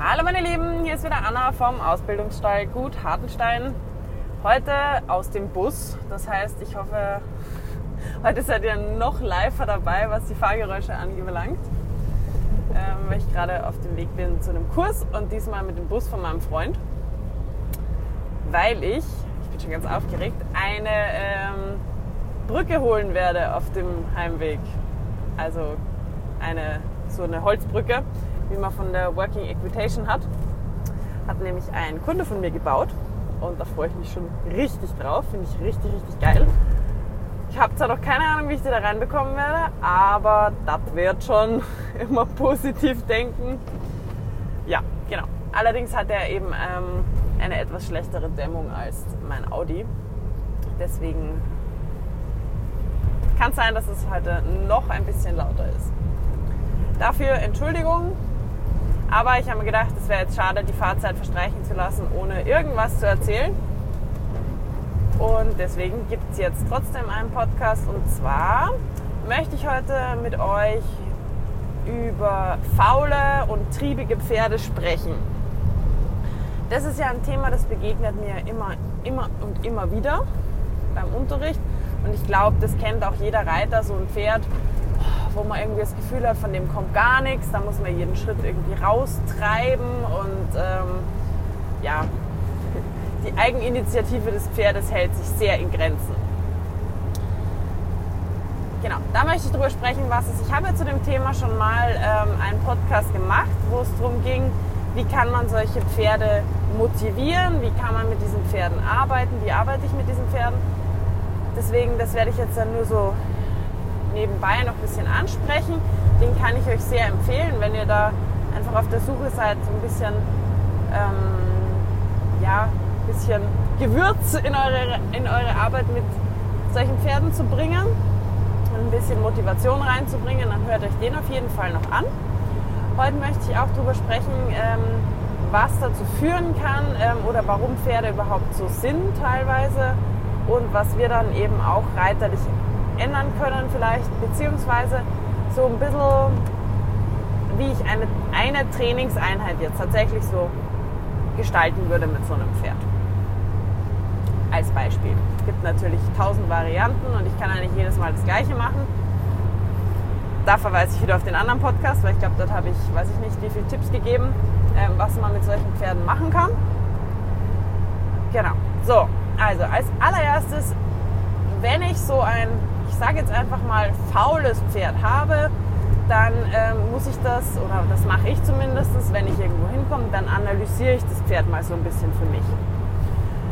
Hallo meine Lieben, hier ist wieder Anna vom Ausbildungsstall Gut Hartenstein. Heute aus dem Bus. Das heißt, ich hoffe, heute seid ihr noch live dabei, was die Fahrgeräusche anbelangt. Ähm, weil ich gerade auf dem Weg bin zu einem Kurs und diesmal mit dem Bus von meinem Freund. Weil ich, ich bin schon ganz aufgeregt, eine ähm, Brücke holen werde auf dem Heimweg. Also eine so eine Holzbrücke wie man von der Working Equitation hat. Hat nämlich ein Kunde von mir gebaut und da freue ich mich schon richtig drauf. Finde ich richtig, richtig geil. Ich habe zwar noch keine Ahnung, wie ich die da reinbekommen werde, aber das wird schon immer positiv denken. Ja, genau. Allerdings hat er eben ähm, eine etwas schlechtere Dämmung als mein Audi. Deswegen kann es sein, dass es heute noch ein bisschen lauter ist. Dafür Entschuldigung, aber ich habe mir gedacht, es wäre jetzt schade, die Fahrzeit verstreichen zu lassen, ohne irgendwas zu erzählen. Und deswegen gibt es jetzt trotzdem einen Podcast. Und zwar möchte ich heute mit euch über faule und triebige Pferde sprechen. Das ist ja ein Thema, das begegnet mir immer, immer und immer wieder beim Unterricht. Und ich glaube, das kennt auch jeder Reiter, so ein Pferd, wo man irgendwie das Gefühl hat, von dem kommt gar nichts, da muss man jeden Schritt irgendwie raustreiben und ähm, ja, die Eigeninitiative des Pferdes hält sich sehr in Grenzen. Genau, da möchte ich darüber sprechen, was es. Ich habe zu dem Thema schon mal ähm, einen Podcast gemacht, wo es darum ging, wie kann man solche Pferde motivieren, wie kann man mit diesen Pferden arbeiten, wie arbeite ich mit diesen Pferden. Deswegen, das werde ich jetzt dann nur so nebenbei noch ein bisschen ansprechen. Den kann ich euch sehr empfehlen, wenn ihr da einfach auf der Suche seid, so ein bisschen, ähm, ja, bisschen Gewürz in eure, in eure Arbeit mit solchen Pferden zu bringen und ein bisschen Motivation reinzubringen, dann hört euch den auf jeden Fall noch an. Heute möchte ich auch darüber sprechen, ähm, was dazu führen kann ähm, oder warum Pferde überhaupt so sind teilweise und was wir dann eben auch reiterlich ändern können vielleicht, beziehungsweise so ein bisschen, wie ich eine, eine Trainingseinheit jetzt tatsächlich so gestalten würde mit so einem Pferd. Als Beispiel. Es gibt natürlich tausend Varianten und ich kann ja nicht jedes Mal das gleiche machen. Da verweise ich wieder auf den anderen Podcast, weil ich glaube, dort habe ich, weiß ich nicht, wie viele Tipps gegeben, ähm, was man mit solchen Pferden machen kann. Genau. So, also als allererstes, wenn ich so ein sage jetzt einfach mal, faules Pferd habe, dann ähm, muss ich das, oder das mache ich zumindest, wenn ich irgendwo hinkomme, dann analysiere ich das Pferd mal so ein bisschen für mich.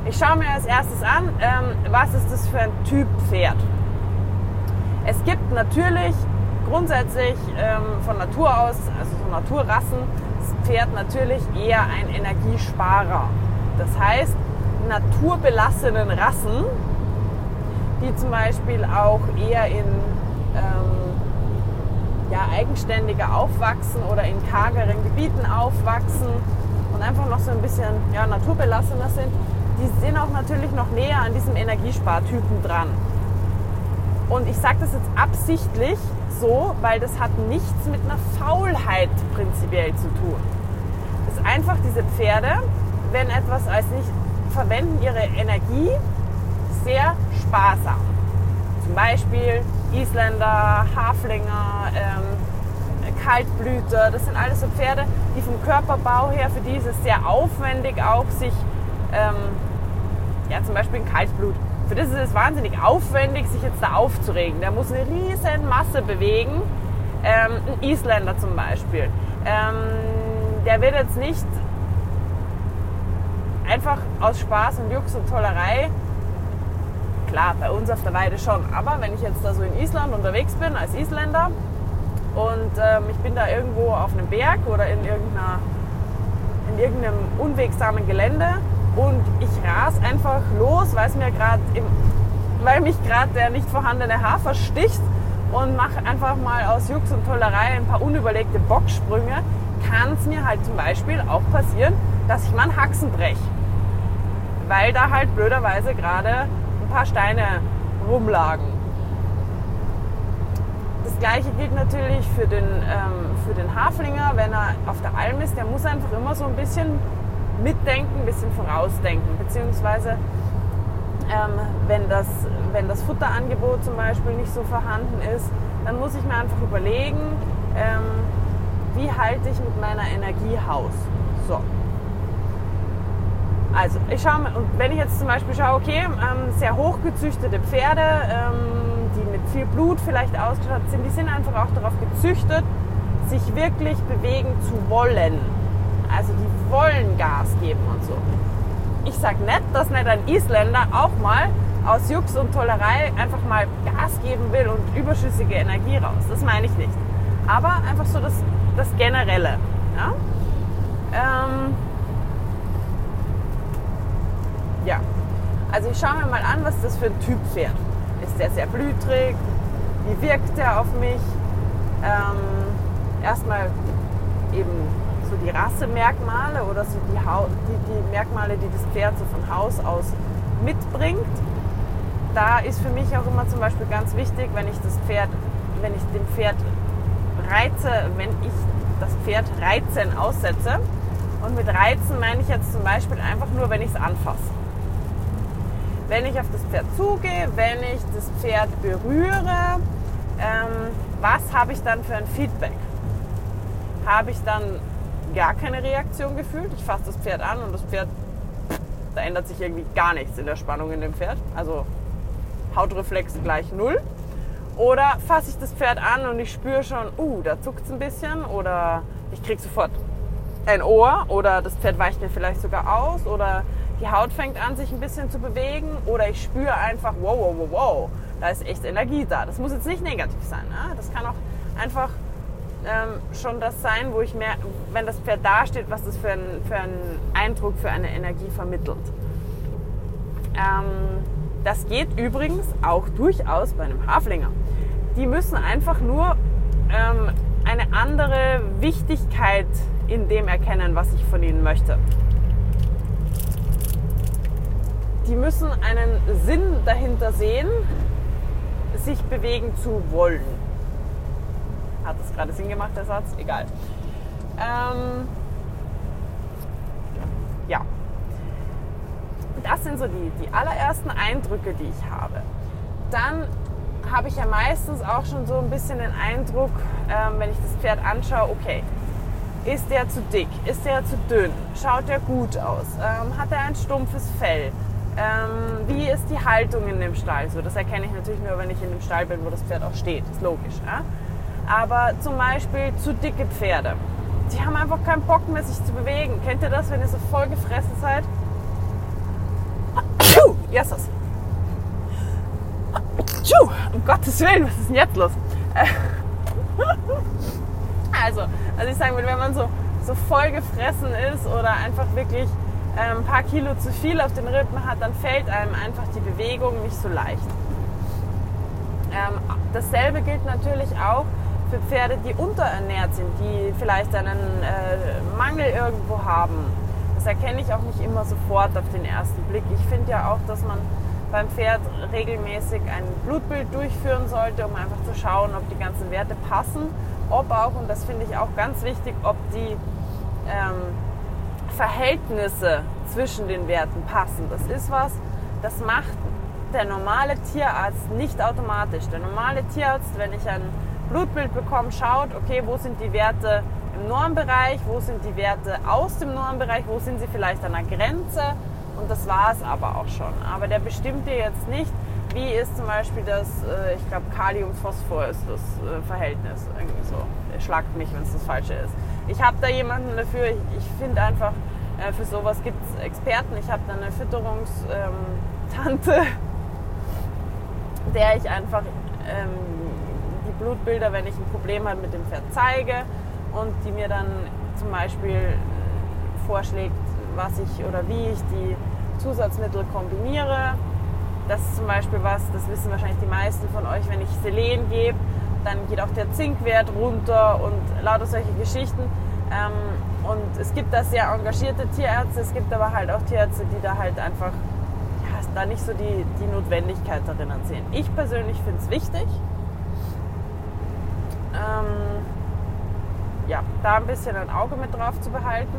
Ich schaue mir als erstes an, ähm, was ist das für ein Typ Pferd. Es gibt natürlich grundsätzlich ähm, von Natur aus, also so Naturrassen, das Pferd natürlich eher ein Energiesparer. Das heißt, naturbelassenen Rassen die zum Beispiel auch eher in ähm, ja, eigenständiger aufwachsen oder in kargeren Gebieten aufwachsen und einfach noch so ein bisschen ja, naturbelassener sind, die sind auch natürlich noch näher an diesem Energiespartypen dran. Und ich sage das jetzt absichtlich so, weil das hat nichts mit einer Faulheit prinzipiell zu tun. Das ist einfach diese Pferde, wenn etwas als nicht verwenden ihre Energie sehr sparsam. Zum Beispiel Isländer, Haflinger, ähm, Kaltblüter. Das sind alles so Pferde, die vom Körperbau her, für die ist es sehr aufwendig auch, sich, ähm, ja zum Beispiel ein Kaltblut, für das ist es wahnsinnig aufwendig, sich jetzt da aufzuregen. Der muss eine riesen Masse bewegen. Ähm, ein Isländer zum Beispiel. Ähm, der wird jetzt nicht einfach aus Spaß und Jux und Tollerei Klar, bei uns auf der Weide schon. Aber wenn ich jetzt da so in Island unterwegs bin als Isländer und ähm, ich bin da irgendwo auf einem Berg oder in, irgendeiner, in irgendeinem unwegsamen Gelände und ich ras einfach los, mir weil mich gerade der nicht vorhandene Hafer sticht und mache einfach mal aus Jux und Tollerei ein paar unüberlegte Bocksprünge, kann es mir halt zum Beispiel auch passieren, dass ich mal einen Haxen breche. Weil da halt blöderweise gerade ein paar Steine rumlagen. Das gleiche gilt natürlich für den, ähm, für den Haflinger, wenn er auf der Alm ist, der muss einfach immer so ein bisschen mitdenken, ein bisschen vorausdenken, beziehungsweise ähm, wenn, das, wenn das Futterangebot zum Beispiel nicht so vorhanden ist, dann muss ich mir einfach überlegen, ähm, wie halte ich mit meiner Energie Haus. So. Also ich schaue wenn ich jetzt zum Beispiel schaue, okay, ähm, sehr hochgezüchtete Pferde, ähm, die mit viel Blut vielleicht ausgestattet sind, die sind einfach auch darauf gezüchtet, sich wirklich bewegen zu wollen. Also die wollen Gas geben und so. Ich sage nicht, dass nicht ein Isländer auch mal aus Jux und Tollerei einfach mal Gas geben will und überschüssige Energie raus. Das meine ich nicht. Aber einfach so das, das Generelle. Ja? Ähm, ja. Also ich schaue mir mal an, was das für ein Typ Pferd. Ist der sehr blütrig? Wie wirkt der auf mich? Ähm, erstmal eben so die Rassemerkmale oder so die, die, die Merkmale, die das Pferd so von Haus aus mitbringt. Da ist für mich auch immer zum Beispiel ganz wichtig, wenn ich das Pferd, wenn ich dem Pferd reize, wenn ich das Pferd reizen aussetze. Und mit reizen meine ich jetzt zum Beispiel einfach nur, wenn ich es anfasse. Wenn ich auf das Pferd zugehe, wenn ich das Pferd berühre, ähm, was habe ich dann für ein Feedback? Habe ich dann gar keine Reaktion gefühlt? Ich fasse das Pferd an und das Pferd, da ändert sich irgendwie gar nichts in der Spannung in dem Pferd. Also Hautreflex gleich null. Oder fasse ich das Pferd an und ich spüre schon, uh, da zuckt es ein bisschen oder ich kriege sofort ein Ohr oder das Pferd weicht mir vielleicht sogar aus oder die Haut fängt an, sich ein bisschen zu bewegen oder ich spüre einfach, wow, wow, wow, wow, da ist echt Energie da. Das muss jetzt nicht negativ sein. Ne? Das kann auch einfach ähm, schon das sein, wo ich merke, wenn das Pferd dasteht, was das für, ein, für einen Eindruck, für eine Energie vermittelt. Ähm, das geht übrigens auch durchaus bei einem Haflinger. Die müssen einfach nur ähm, eine andere Wichtigkeit in dem erkennen, was ich von ihnen möchte. Die müssen einen Sinn dahinter sehen, sich bewegen zu wollen. Hat das gerade Sinn gemacht, der Satz? Egal. Ähm, ja. Das sind so die, die allerersten Eindrücke, die ich habe. Dann habe ich ja meistens auch schon so ein bisschen den Eindruck, ähm, wenn ich das Pferd anschaue, okay, ist der zu dick? Ist der zu dünn? Schaut der gut aus? Ähm, hat er ein stumpfes Fell? Ähm, wie ist die Haltung in dem Stall? So, das erkenne ich natürlich nur, wenn ich in dem Stall bin, wo das Pferd auch steht. Ist logisch. Ja? Aber zum Beispiel zu dicke Pferde. Die haben einfach keinen Bock mehr, sich zu bewegen. Kennt ihr das, wenn ihr so voll gefressen seid? Yes. Um Gottes Willen, was ist denn jetzt los? Also, also ich sagen will, wenn man so, so voll gefressen ist oder einfach wirklich ein ähm, paar Kilo zu viel auf den Rippen hat, dann fällt einem einfach die Bewegung nicht so leicht. Ähm, dasselbe gilt natürlich auch für Pferde, die unterernährt sind, die vielleicht einen äh, Mangel irgendwo haben. Das erkenne ich auch nicht immer sofort auf den ersten Blick. Ich finde ja auch, dass man beim Pferd regelmäßig ein Blutbild durchführen sollte, um einfach zu schauen, ob die ganzen Werte passen, ob auch, und das finde ich auch ganz wichtig, ob die ähm, Verhältnisse zwischen den Werten passen. Das ist was, das macht der normale Tierarzt nicht automatisch. Der normale Tierarzt, wenn ich ein Blutbild bekomme, schaut, okay, wo sind die Werte im Normbereich, wo sind die Werte aus dem Normbereich, wo sind sie vielleicht an der Grenze und das war es aber auch schon. Aber der bestimmt dir jetzt nicht, wie ist zum Beispiel das, äh, ich glaube, Kalium-Phosphor ist das äh, Verhältnis. Irgendwie so. Er schlagt mich, wenn es das Falsche ist. Ich habe da jemanden dafür, ich, ich finde einfach, äh, für sowas gibt es Experten. Ich habe da eine Fütterungstante, der ich einfach ähm, die Blutbilder, wenn ich ein Problem habe mit dem Pferd, zeige und die mir dann zum Beispiel vorschlägt, was ich oder wie ich die Zusatzmittel kombiniere. Das ist zum Beispiel was, das wissen wahrscheinlich die meisten von euch, wenn ich Selen gebe, dann geht auch der Zinkwert runter und lauter solche Geschichten. Ähm, und es gibt da sehr engagierte Tierärzte, es gibt aber halt auch Tierärzte, die da halt einfach ja, da nicht so die, die Notwendigkeit darin sehen. Ich persönlich finde es wichtig, ähm, ja, da ein bisschen ein Auge mit drauf zu behalten.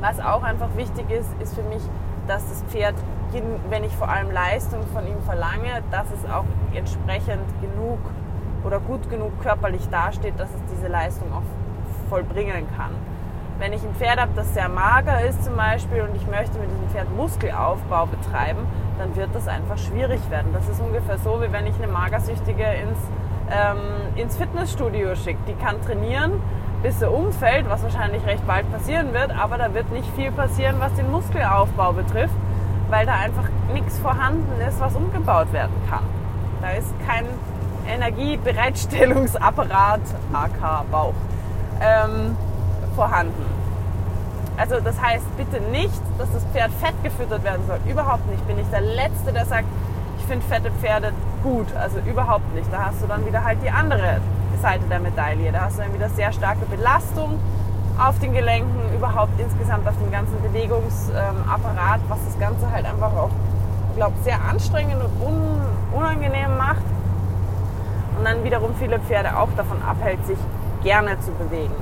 Was auch einfach wichtig ist, ist für mich, dass das Pferd, wenn ich vor allem Leistung von ihm verlange, dass es auch entsprechend genug oder gut genug körperlich dasteht, dass es diese Leistung auch vollbringen kann. Wenn ich ein Pferd habe, das sehr mager ist zum Beispiel und ich möchte mit diesem Pferd Muskelaufbau betreiben, dann wird das einfach schwierig werden. Das ist ungefähr so, wie wenn ich eine Magersüchtige ins, ähm, ins Fitnessstudio schicke. Die kann trainieren, bis sie umfällt, was wahrscheinlich recht bald passieren wird, aber da wird nicht viel passieren, was den Muskelaufbau betrifft, weil da einfach nichts vorhanden ist, was umgebaut werden kann. Da ist kein Energiebereitstellungsapparat, AK Bauch, ähm, vorhanden. Also das heißt bitte nicht, dass das Pferd fett gefüttert werden soll. Überhaupt nicht. Bin ich der Letzte, der sagt, ich finde fette Pferde gut. Also überhaupt nicht. Da hast du dann wieder halt die andere Seite der Medaille. Da hast du dann wieder sehr starke Belastung auf den Gelenken, überhaupt insgesamt auf dem ganzen Bewegungsapparat, was das Ganze halt einfach auch, glaube, sehr anstrengend und unangenehm macht. Und dann wiederum viele Pferde auch davon abhält, sich gerne zu bewegen.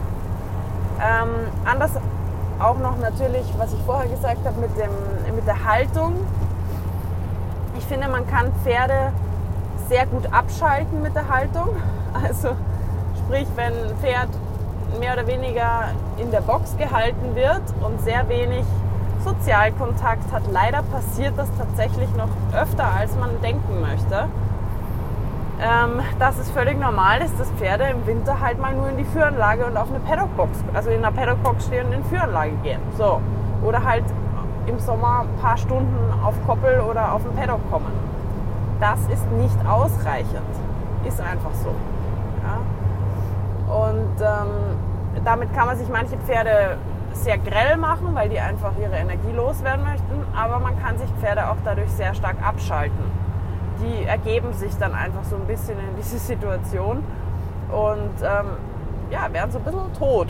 Ähm, anders auch noch natürlich, was ich vorher gesagt habe, mit, dem, mit der Haltung. Ich finde, man kann Pferde sehr gut abschalten mit der Haltung. Also sprich, wenn ein Pferd mehr oder weniger in der Box gehalten wird und sehr wenig Sozialkontakt hat, leider passiert das tatsächlich noch öfter, als man denken möchte ähm, dass es völlig normal ist, dass Pferde im Winter halt mal nur in die Führanlage und auf eine Paddockbox, also in einer Paddockbox stehen und in die Führanlage gehen. So. Oder halt im Sommer ein paar Stunden auf Koppel oder auf dem Paddock kommen. Das ist nicht ausreichend. Ist einfach so. Ja? Und ähm, damit kann man sich manche Pferde sehr grell machen, weil die einfach ihre Energie loswerden möchten. Aber man kann sich Pferde auch dadurch sehr stark abschalten die ergeben sich dann einfach so ein bisschen in diese Situation und ähm, ja, werden so ein bisschen tot.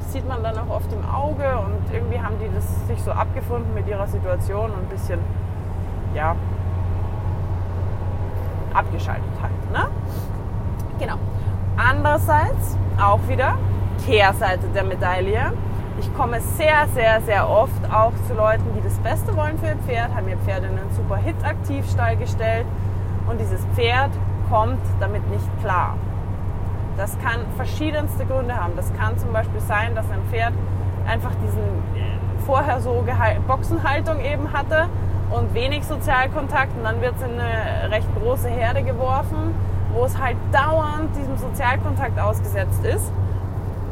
Das sieht man dann auch oft im Auge und irgendwie haben die das sich so abgefunden mit ihrer Situation und ein bisschen, ja, abgeschaltet halt. Ne? Genau. Andererseits auch wieder Kehrseite der Medaille ich komme sehr, sehr, sehr oft auch zu Leuten, die das Beste wollen für ihr Pferd, haben ihr Pferd in einen super Hit-Aktivstall gestellt und dieses Pferd kommt damit nicht klar. Das kann verschiedenste Gründe haben. Das kann zum Beispiel sein, dass ein Pferd einfach diesen vorher so Boxenhaltung eben hatte und wenig Sozialkontakt und dann wird es in eine recht große Herde geworfen, wo es halt dauernd diesem Sozialkontakt ausgesetzt ist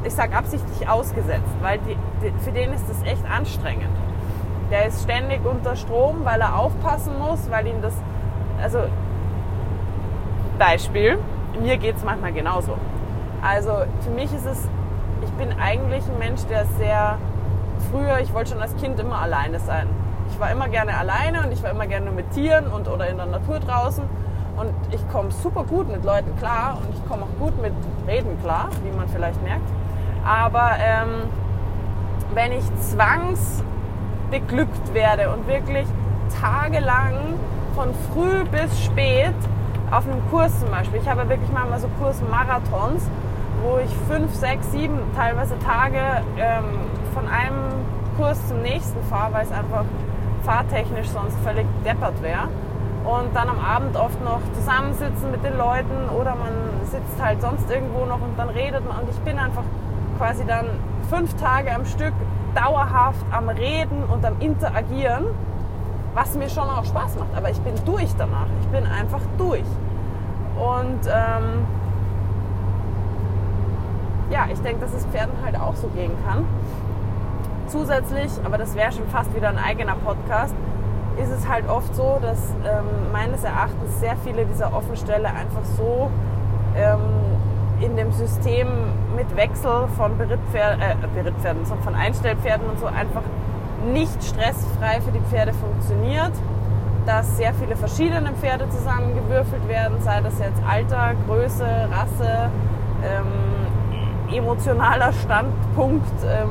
ich sage absichtlich ausgesetzt, weil die, die, für den ist das echt anstrengend. Der ist ständig unter Strom, weil er aufpassen muss, weil ihm das, also Beispiel, mir geht es manchmal genauso. Also für mich ist es, ich bin eigentlich ein Mensch, der sehr früher, ich wollte schon als Kind immer alleine sein. Ich war immer gerne alleine und ich war immer gerne mit Tieren und oder in der Natur draußen. Und ich komme super gut mit Leuten klar und ich komme auch gut mit Reden klar, wie man vielleicht merkt. Aber ähm, wenn ich zwangsbeglückt werde und wirklich tagelang von früh bis spät auf einem Kurs zum Beispiel, ich habe wirklich manchmal so Kursmarathons, wo ich fünf, sechs, sieben teilweise Tage ähm, von einem Kurs zum nächsten fahre, weil es einfach fahrtechnisch sonst völlig deppert wäre. Und dann am Abend oft noch zusammensitzen mit den Leuten oder man sitzt halt sonst irgendwo noch und dann redet man. Und ich bin einfach quasi dann fünf Tage am Stück dauerhaft am Reden und am Interagieren, was mir schon auch Spaß macht. Aber ich bin durch danach. Ich bin einfach durch. Und ähm, ja, ich denke, dass es Pferden halt auch so gehen kann. Zusätzlich, aber das wäre schon fast wieder ein eigener Podcast, ist es halt oft so, dass ähm, meines Erachtens sehr viele dieser Offenstelle einfach so ähm, in dem System mit Wechsel von Berittpferden, äh, Berittpferden, von Einstellpferden und so einfach nicht stressfrei für die Pferde funktioniert, dass sehr viele verschiedene Pferde zusammengewürfelt werden, sei das jetzt Alter, Größe, Rasse, ähm, emotionaler Standpunkt, ähm,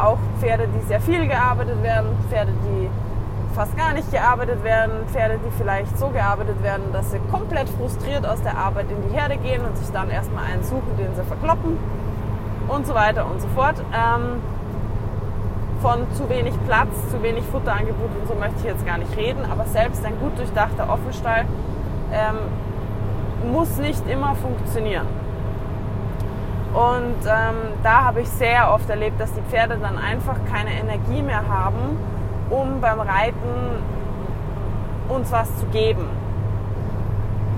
auch Pferde, die sehr viel gearbeitet werden, Pferde, die fast gar nicht gearbeitet werden, Pferde, die vielleicht so gearbeitet werden, dass sie komplett frustriert aus der Arbeit in die Herde gehen und sich dann erstmal einen suchen, den sie verkloppen und so weiter und so fort. Ähm, von zu wenig Platz, zu wenig Futterangebot und so möchte ich jetzt gar nicht reden, aber selbst ein gut durchdachter Offenstall ähm, muss nicht immer funktionieren. Und ähm, da habe ich sehr oft erlebt, dass die Pferde dann einfach keine Energie mehr haben, um beim Reiten uns was zu geben.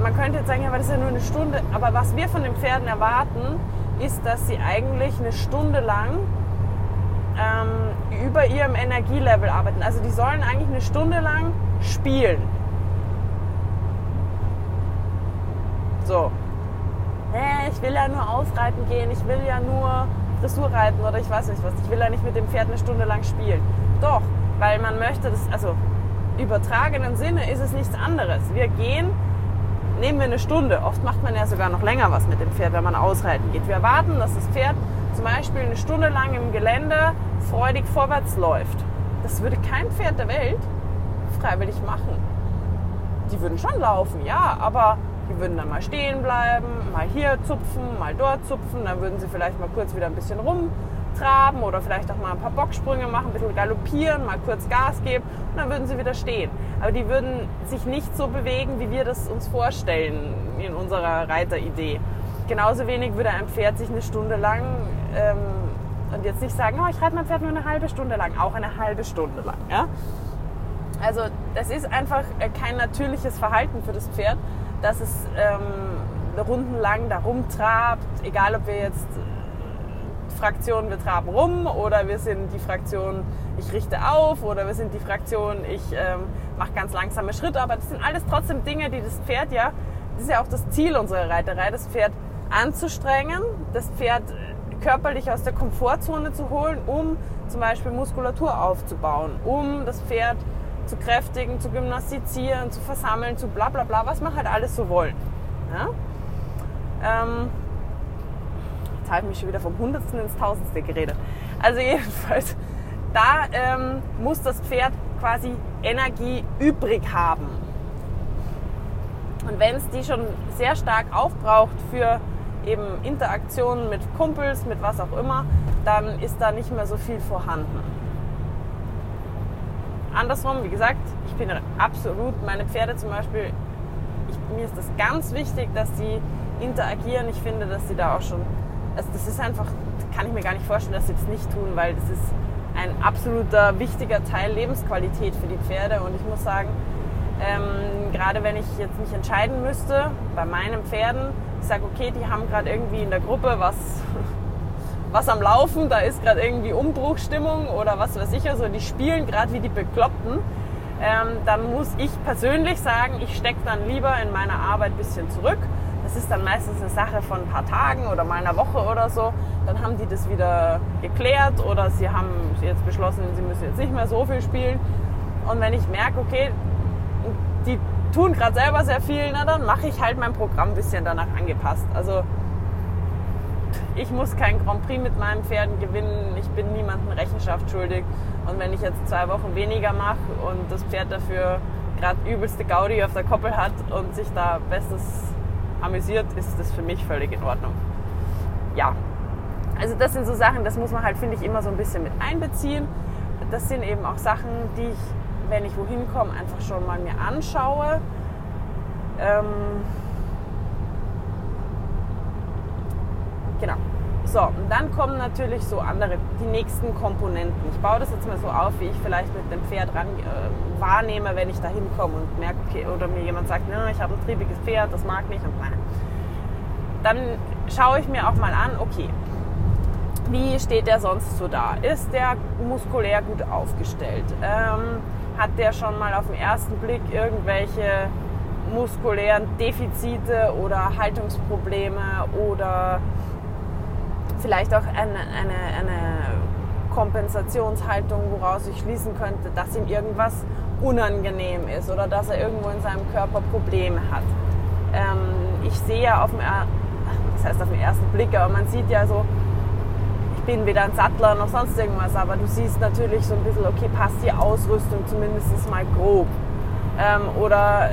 Man könnte jetzt sagen, ja, aber das ist ja nur eine Stunde. Aber was wir von den Pferden erwarten, ist, dass sie eigentlich eine Stunde lang ähm, über ihrem Energielevel arbeiten. Also die sollen eigentlich eine Stunde lang spielen. So. Hey, ich will ja nur ausreiten gehen, ich will ja nur Dressur reiten oder ich weiß nicht was. Ich will ja nicht mit dem Pferd eine Stunde lang spielen. Doch, weil man möchte das, also übertragenen Sinne ist es nichts anderes. Wir gehen, nehmen wir eine Stunde. Oft macht man ja sogar noch länger was mit dem Pferd, wenn man ausreiten geht. Wir erwarten, dass das Pferd zum Beispiel eine Stunde lang im Gelände freudig vorwärts läuft. Das würde kein Pferd der Welt freiwillig machen. Die würden schon laufen, ja, aber die würden dann mal stehen bleiben, mal hier zupfen, mal dort zupfen, dann würden sie vielleicht mal kurz wieder ein bisschen rumtraben oder vielleicht auch mal ein paar Bocksprünge machen, ein bisschen galoppieren, mal kurz Gas geben und dann würden sie wieder stehen. Aber die würden sich nicht so bewegen, wie wir das uns vorstellen in unserer Reiteridee. Genauso wenig würde ein Pferd sich eine Stunde lang ähm, und jetzt nicht sagen, oh, ich reite mein Pferd nur eine halbe Stunde lang, auch eine halbe Stunde lang. Ja? Also das ist einfach äh, kein natürliches Verhalten für das Pferd, dass es ähm, rundenlang da rumtrabt, egal ob wir jetzt Fraktion, wir traben rum oder wir sind die Fraktion, ich richte auf oder wir sind die Fraktion, ich ähm, mache ganz langsame Schritte. Aber das sind alles trotzdem Dinge, die das Pferd ja, das ist ja auch das Ziel unserer Reiterei, das Pferd anzustrengen, das Pferd körperlich aus der Komfortzone zu holen, um zum Beispiel Muskulatur aufzubauen, um das Pferd zu kräftigen, zu gymnastizieren, zu versammeln, zu bla bla bla, was man halt alles so wollen. Ja? Ähm, jetzt habe ich mich schon wieder vom Hundertsten ins Tausendste geredet. Also jedenfalls, da ähm, muss das Pferd quasi Energie übrig haben. Und wenn es die schon sehr stark aufbraucht für eben Interaktionen mit Kumpels, mit was auch immer, dann ist da nicht mehr so viel vorhanden. Andersrum, wie gesagt, ich bin absolut, meine Pferde zum Beispiel, ich, mir ist das ganz wichtig, dass die interagieren. Ich finde, dass sie da auch schon, also das ist einfach, kann ich mir gar nicht vorstellen, dass sie das nicht tun, weil das ist ein absoluter wichtiger Teil Lebensqualität für die Pferde. Und ich muss sagen, ähm, gerade wenn ich jetzt mich entscheiden müsste, bei meinen Pferden, ich sage, okay, die haben gerade irgendwie in der Gruppe was, was am Laufen, da ist gerade irgendwie Umbruchstimmung oder was weiß ich, also die spielen gerade wie die Bekloppten, ähm, dann muss ich persönlich sagen, ich stecke dann lieber in meiner Arbeit ein bisschen zurück. Das ist dann meistens eine Sache von ein paar Tagen oder mal einer Woche oder so. Dann haben die das wieder geklärt oder sie haben jetzt beschlossen, sie müssen jetzt nicht mehr so viel spielen. Und wenn ich merke, okay, die tun gerade selber sehr viel, na dann mache ich halt mein Programm ein bisschen danach angepasst. Also ich muss kein Grand Prix mit meinen Pferden gewinnen, ich bin niemandem Rechenschaft schuldig. Und wenn ich jetzt zwei Wochen weniger mache und das Pferd dafür gerade übelste Gaudi auf der Koppel hat und sich da bestes amüsiert, ist das für mich völlig in Ordnung. Ja, also das sind so Sachen, das muss man halt, finde ich, immer so ein bisschen mit einbeziehen. Das sind eben auch Sachen, die ich wenn ich wohin komme, einfach schon mal mir anschaue. Ähm, genau. So, und dann kommen natürlich so andere, die nächsten Komponenten. Ich baue das jetzt mal so auf, wie ich vielleicht mit dem Pferd ran, äh, wahrnehme, wenn ich da hinkomme und merke, okay, oder mir jemand sagt, ne, ich habe ein triebiges Pferd, das mag nicht und nein. Dann schaue ich mir auch mal an, okay, wie steht der sonst so da? Ist der muskulär gut aufgestellt? Ähm, hat der schon mal auf den ersten Blick irgendwelche muskulären Defizite oder Haltungsprobleme oder vielleicht auch eine, eine, eine Kompensationshaltung, woraus ich schließen könnte, dass ihm irgendwas unangenehm ist oder dass er irgendwo in seinem Körper Probleme hat. Ähm, ich sehe ja auf dem, das heißt auf den ersten Blick, aber man sieht ja so, bin weder ein Sattler noch sonst irgendwas, aber du siehst natürlich so ein bisschen, okay, passt die Ausrüstung zumindest mal grob. Ähm, oder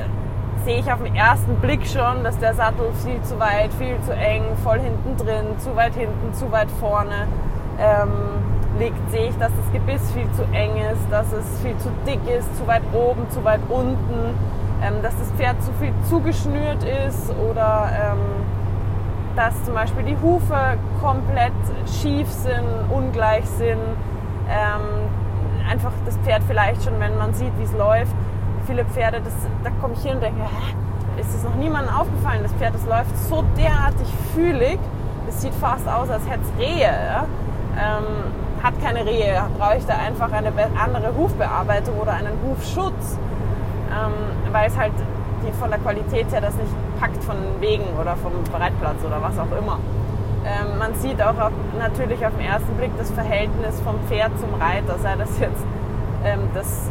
sehe ich auf den ersten Blick schon, dass der Sattel viel zu weit, viel zu eng, voll hinten drin, zu weit hinten, zu weit vorne ähm, liegt, sehe ich, dass das Gebiss viel zu eng ist, dass es viel zu dick ist, zu weit oben, zu weit unten, ähm, dass das Pferd zu viel zugeschnürt ist oder ähm, dass zum Beispiel die Hufe komplett schief sind, ungleich sind. Ähm, einfach das Pferd vielleicht schon, wenn man sieht, wie es läuft. Viele Pferde, das, da komme ich hin und denke, hä, ist es noch niemandem aufgefallen? Das Pferd, das läuft so derartig fühlig. Es sieht fast aus, als hätte es Rehe. Ja? Ähm, hat keine Rehe, brauche ich da einfach eine andere Hufbearbeitung oder einen Hufschutz, ähm, weil es halt die von der Qualität her das nicht packt von Wegen oder vom Breitplatz oder was auch immer. Ähm, man sieht auch auf, natürlich auf den ersten Blick das Verhältnis vom Pferd zum Reiter, sei das jetzt ähm, das,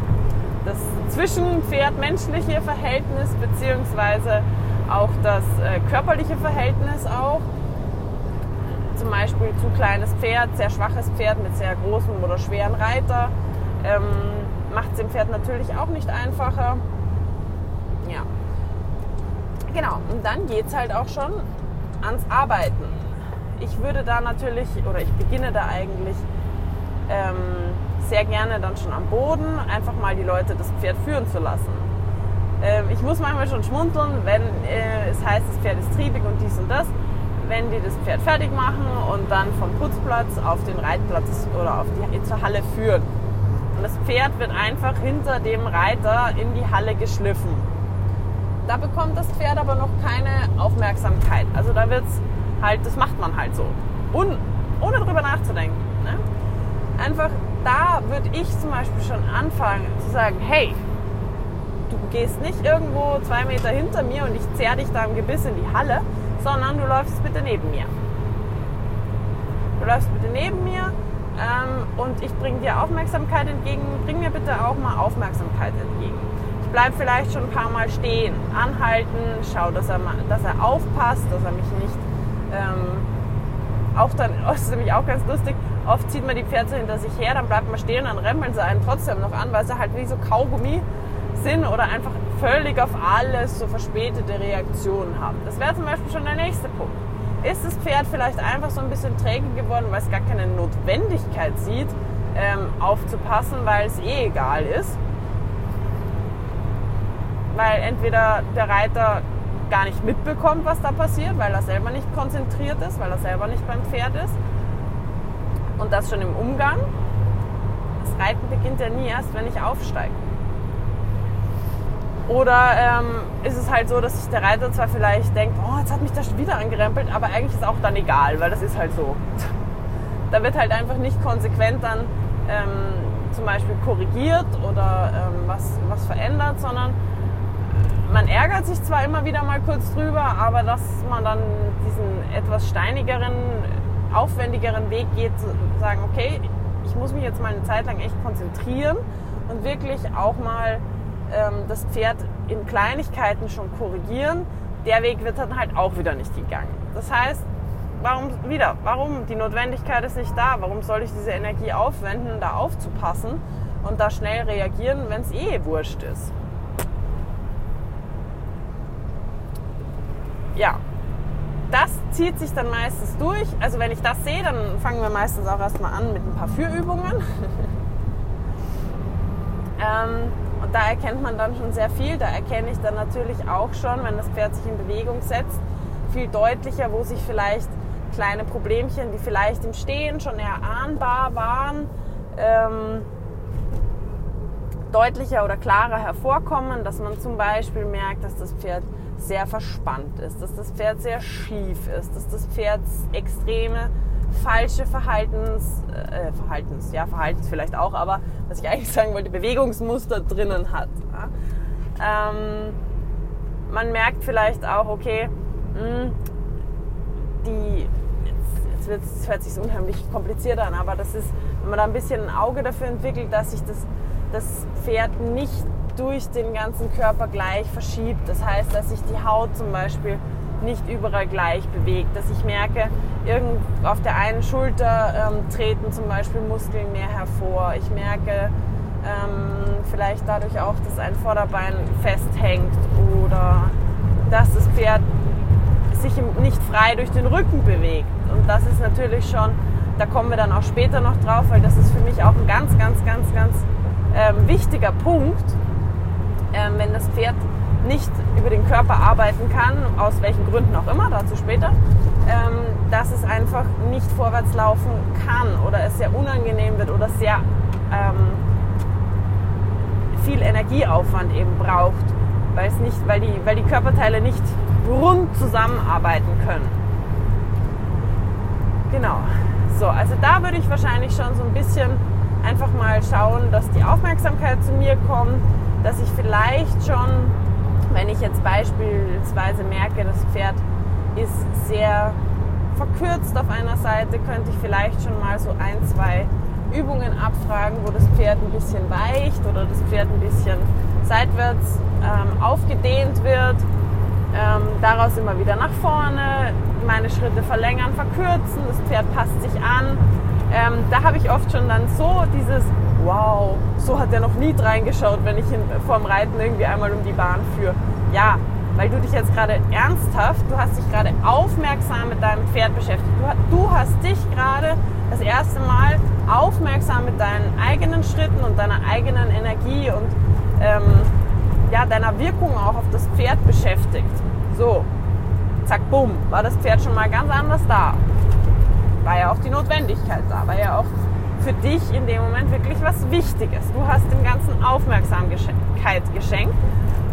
das zwischenpferd-menschliche Verhältnis beziehungsweise auch das äh, körperliche Verhältnis auch. Zum Beispiel zu kleines Pferd, sehr schwaches Pferd mit sehr großem oder schweren Reiter ähm, macht es dem Pferd natürlich auch nicht einfacher. Ja, Genau, und dann geht es halt auch schon ans Arbeiten. Ich würde da natürlich, oder ich beginne da eigentlich ähm, sehr gerne dann schon am Boden, einfach mal die Leute das Pferd führen zu lassen. Ähm, ich muss manchmal schon schmunzeln, wenn äh, es heißt, das Pferd ist triebig und dies und das. Wenn die das Pferd fertig machen und dann vom Putzplatz auf den Reitplatz oder auf die, zur Halle führen. Und das Pferd wird einfach hinter dem Reiter in die Halle geschliffen da bekommt das Pferd aber noch keine Aufmerksamkeit. Also da wird es halt, das macht man halt so. Und, ohne drüber nachzudenken. Ne? Einfach da würde ich zum Beispiel schon anfangen zu sagen, hey, du gehst nicht irgendwo zwei Meter hinter mir und ich zerr dich da im Gebiss in die Halle, sondern du läufst bitte neben mir. Du läufst bitte neben mir ähm, und ich bringe dir Aufmerksamkeit entgegen. Bring mir bitte auch mal Aufmerksamkeit entgegen bleib vielleicht schon ein paar Mal stehen, anhalten, schau, dass er, dass er aufpasst, dass er mich nicht ähm, auch dann, das ist nämlich auch ganz lustig, oft zieht man die Pferde hinter sich her, dann bleibt man stehen, dann rempeln sie einen trotzdem noch an, weil sie halt wie so Kaugummi sind oder einfach völlig auf alles so verspätete Reaktionen haben. Das wäre zum Beispiel schon der nächste Punkt. Ist das Pferd vielleicht einfach so ein bisschen träge geworden, weil es gar keine Notwendigkeit sieht, ähm, aufzupassen, weil es eh egal ist? weil entweder der Reiter gar nicht mitbekommt, was da passiert, weil er selber nicht konzentriert ist, weil er selber nicht beim Pferd ist. Und das schon im Umgang. Das Reiten beginnt ja nie erst, wenn ich aufsteige. Oder ähm, ist es halt so, dass sich der Reiter zwar vielleicht denkt, oh, jetzt hat mich das schon wieder angerempelt, aber eigentlich ist auch dann egal, weil das ist halt so. da wird halt einfach nicht konsequent dann ähm, zum Beispiel korrigiert oder ähm, was, was verändert, sondern man ärgert sich zwar immer wieder mal kurz drüber, aber dass man dann diesen etwas steinigeren, aufwendigeren Weg geht, zu sagen, okay, ich muss mich jetzt mal eine Zeit lang echt konzentrieren und wirklich auch mal ähm, das Pferd in Kleinigkeiten schon korrigieren. Der Weg wird dann halt auch wieder nicht gegangen. Das heißt, warum wieder? Warum? Die Notwendigkeit ist nicht da. Warum soll ich diese Energie aufwenden, da aufzupassen und da schnell reagieren, wenn es eh wurscht ist? ja, das zieht sich dann meistens durch. Also wenn ich das sehe, dann fangen wir meistens auch erstmal an mit ein paar Führübungen. ähm, und da erkennt man dann schon sehr viel. Da erkenne ich dann natürlich auch schon, wenn das Pferd sich in Bewegung setzt, viel deutlicher, wo sich vielleicht kleine Problemchen, die vielleicht im Stehen schon erahnbar waren, ähm, deutlicher oder klarer hervorkommen, dass man zum Beispiel merkt, dass das Pferd sehr verspannt ist, dass das Pferd sehr schief ist, dass das Pferd extreme falsche Verhaltens, äh, Verhaltens, ja, Verhaltens vielleicht auch, aber was ich eigentlich sagen wollte, Bewegungsmuster drinnen hat. Ja. Ähm, man merkt vielleicht auch, okay, mh, hm, die, jetzt, jetzt hört sich unheimlich kompliziert an, aber das ist, wenn man da ein bisschen ein Auge dafür entwickelt, dass sich das, das Pferd nicht durch den ganzen Körper gleich verschiebt. Das heißt, dass sich die Haut zum Beispiel nicht überall gleich bewegt, dass ich merke, irgend auf der einen Schulter ähm, treten zum Beispiel Muskeln mehr hervor. Ich merke ähm, vielleicht dadurch auch, dass ein Vorderbein festhängt oder dass das Pferd sich nicht frei durch den Rücken bewegt. Und das ist natürlich schon, da kommen wir dann auch später noch drauf, weil das ist für mich auch ein ganz, ganz, ganz, ganz ähm, wichtiger Punkt, ähm, wenn das Pferd nicht über den Körper arbeiten kann, aus welchen Gründen auch immer, dazu später, ähm, dass es einfach nicht vorwärts laufen kann oder es sehr unangenehm wird oder sehr ähm, viel Energieaufwand eben braucht, weil, es nicht, weil, die, weil die Körperteile nicht rund zusammenarbeiten können. Genau. So, also da würde ich wahrscheinlich schon so ein bisschen einfach mal schauen, dass die Aufmerksamkeit zu mir kommt, dass ich vielleicht schon, wenn ich jetzt beispielsweise merke, das Pferd ist sehr verkürzt auf einer Seite, könnte ich vielleicht schon mal so ein, zwei Übungen abfragen, wo das Pferd ein bisschen weicht oder das Pferd ein bisschen seitwärts ähm, aufgedehnt wird. Ähm, daraus immer wieder nach vorne, meine Schritte verlängern, verkürzen, das Pferd passt sich an. Ähm, da habe ich oft schon dann so dieses Wow, so hat er noch nie reingeschaut, wenn ich ihn vorm Reiten irgendwie einmal um die Bahn führe. Ja, weil du dich jetzt gerade ernsthaft, du hast dich gerade aufmerksam mit deinem Pferd beschäftigt. Du, du hast dich gerade das erste Mal aufmerksam mit deinen eigenen Schritten und deiner eigenen Energie und ähm, ja, deiner Wirkung auch auf das Pferd beschäftigt. So, zack, bumm, war das Pferd schon mal ganz anders da. War ja auch die Notwendigkeit da, war ja auch für dich in dem Moment wirklich was Wichtiges. Du hast dem Ganzen Aufmerksamkeit geschenkt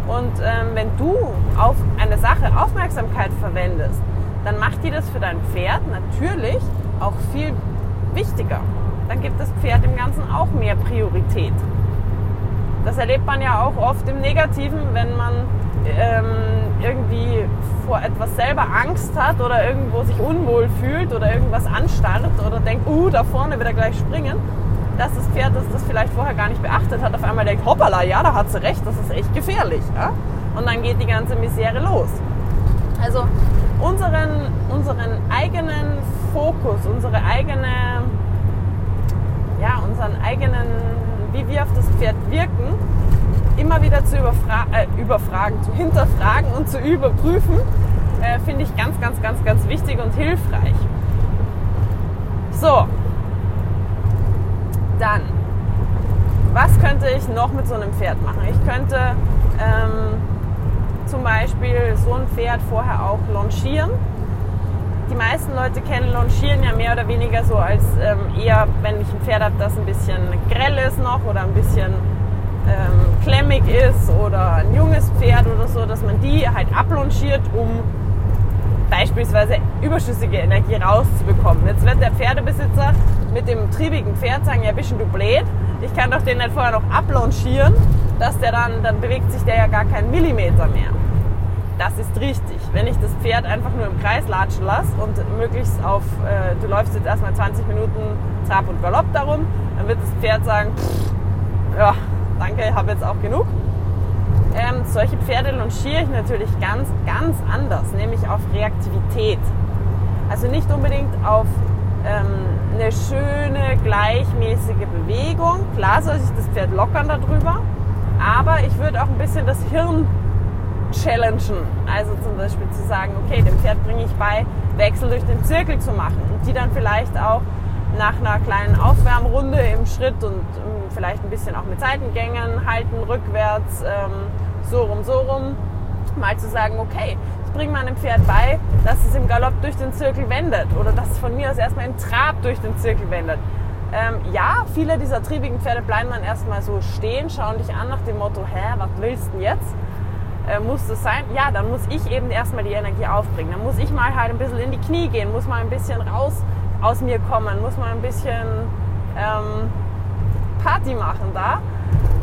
und ähm, wenn du auf eine Sache Aufmerksamkeit verwendest, dann macht dir das für dein Pferd natürlich auch viel wichtiger. Dann gibt das Pferd im Ganzen auch mehr Priorität. Das erlebt man ja auch oft im Negativen, wenn man ähm, irgendwie vor etwas selber Angst hat oder irgendwo sich unwohl fühlt oder irgendwas anstarrt oder denkt, uh, da vorne wird er gleich springen dass das Pferd, das das vielleicht vorher gar nicht beachtet hat, auf einmal denkt, hoppala, ja, da hat sie recht, das ist echt gefährlich. Ja? Und dann geht die ganze Misere los. Also unseren, unseren eigenen Fokus, unsere eigene, ja, unseren eigenen, wie wir auf das Pferd wirken, immer wieder zu überfra äh, überfragen, zu hinterfragen und zu überprüfen, äh, finde ich ganz, ganz, ganz, ganz wichtig und hilfreich. So, dann, was könnte ich noch mit so einem Pferd machen? Ich könnte ähm, zum Beispiel so ein Pferd vorher auch longieren. Die meisten Leute kennen Longieren ja mehr oder weniger so als ähm, eher, wenn ich ein Pferd habe, das ein bisschen grell ist noch oder ein bisschen ähm, klemmig ist oder ein junges Pferd oder so, dass man die halt ablongiert, um beispielsweise überschüssige Energie rauszubekommen. Jetzt wird der Pferdebesitzer mit dem triebigen Pferd sagen, ja, bist du blöd, ich kann doch den nicht vorher noch ablongieren, dass der dann, dann bewegt sich der ja gar keinen Millimeter mehr. Das ist richtig. Wenn ich das Pferd einfach nur im Kreis latschen lasse und möglichst auf, äh, du läufst jetzt erstmal 20 Minuten Trab und Galopp darum, dann wird das Pferd sagen, pff, ja, danke, ich habe jetzt auch genug. Ähm, solche Pferde longiere ich natürlich ganz, ganz anders, nämlich auf Reaktivität. Also nicht unbedingt auf ähm, eine schöne, gleichmäßige Bewegung. Klar soll sich das Pferd lockern darüber, aber ich würde auch ein bisschen das Hirn challengen. Also zum Beispiel zu sagen, okay, dem Pferd bringe ich bei, Wechsel durch den Zirkel zu machen und die dann vielleicht auch nach einer kleinen Aufwärmrunde im Schritt und ähm, vielleicht ein bisschen auch mit Seitengängen halten, rückwärts, ähm, so rum, so rum, mal zu sagen, okay, ich bringe meinem Pferd bei, dass es im Galopp durch den Zirkel wendet oder dass es von mir aus erstmal im Trab durch den Zirkel wendet. Ähm, ja, viele dieser triebigen Pferde bleiben dann erstmal so stehen, schauen dich an nach dem Motto, hä, was willst du denn jetzt? Äh, muss das sein? Ja, dann muss ich eben erstmal die Energie aufbringen. Dann muss ich mal halt ein bisschen in die Knie gehen, muss mal ein bisschen raus aus mir kommen, muss mal ein bisschen ähm, Party machen da.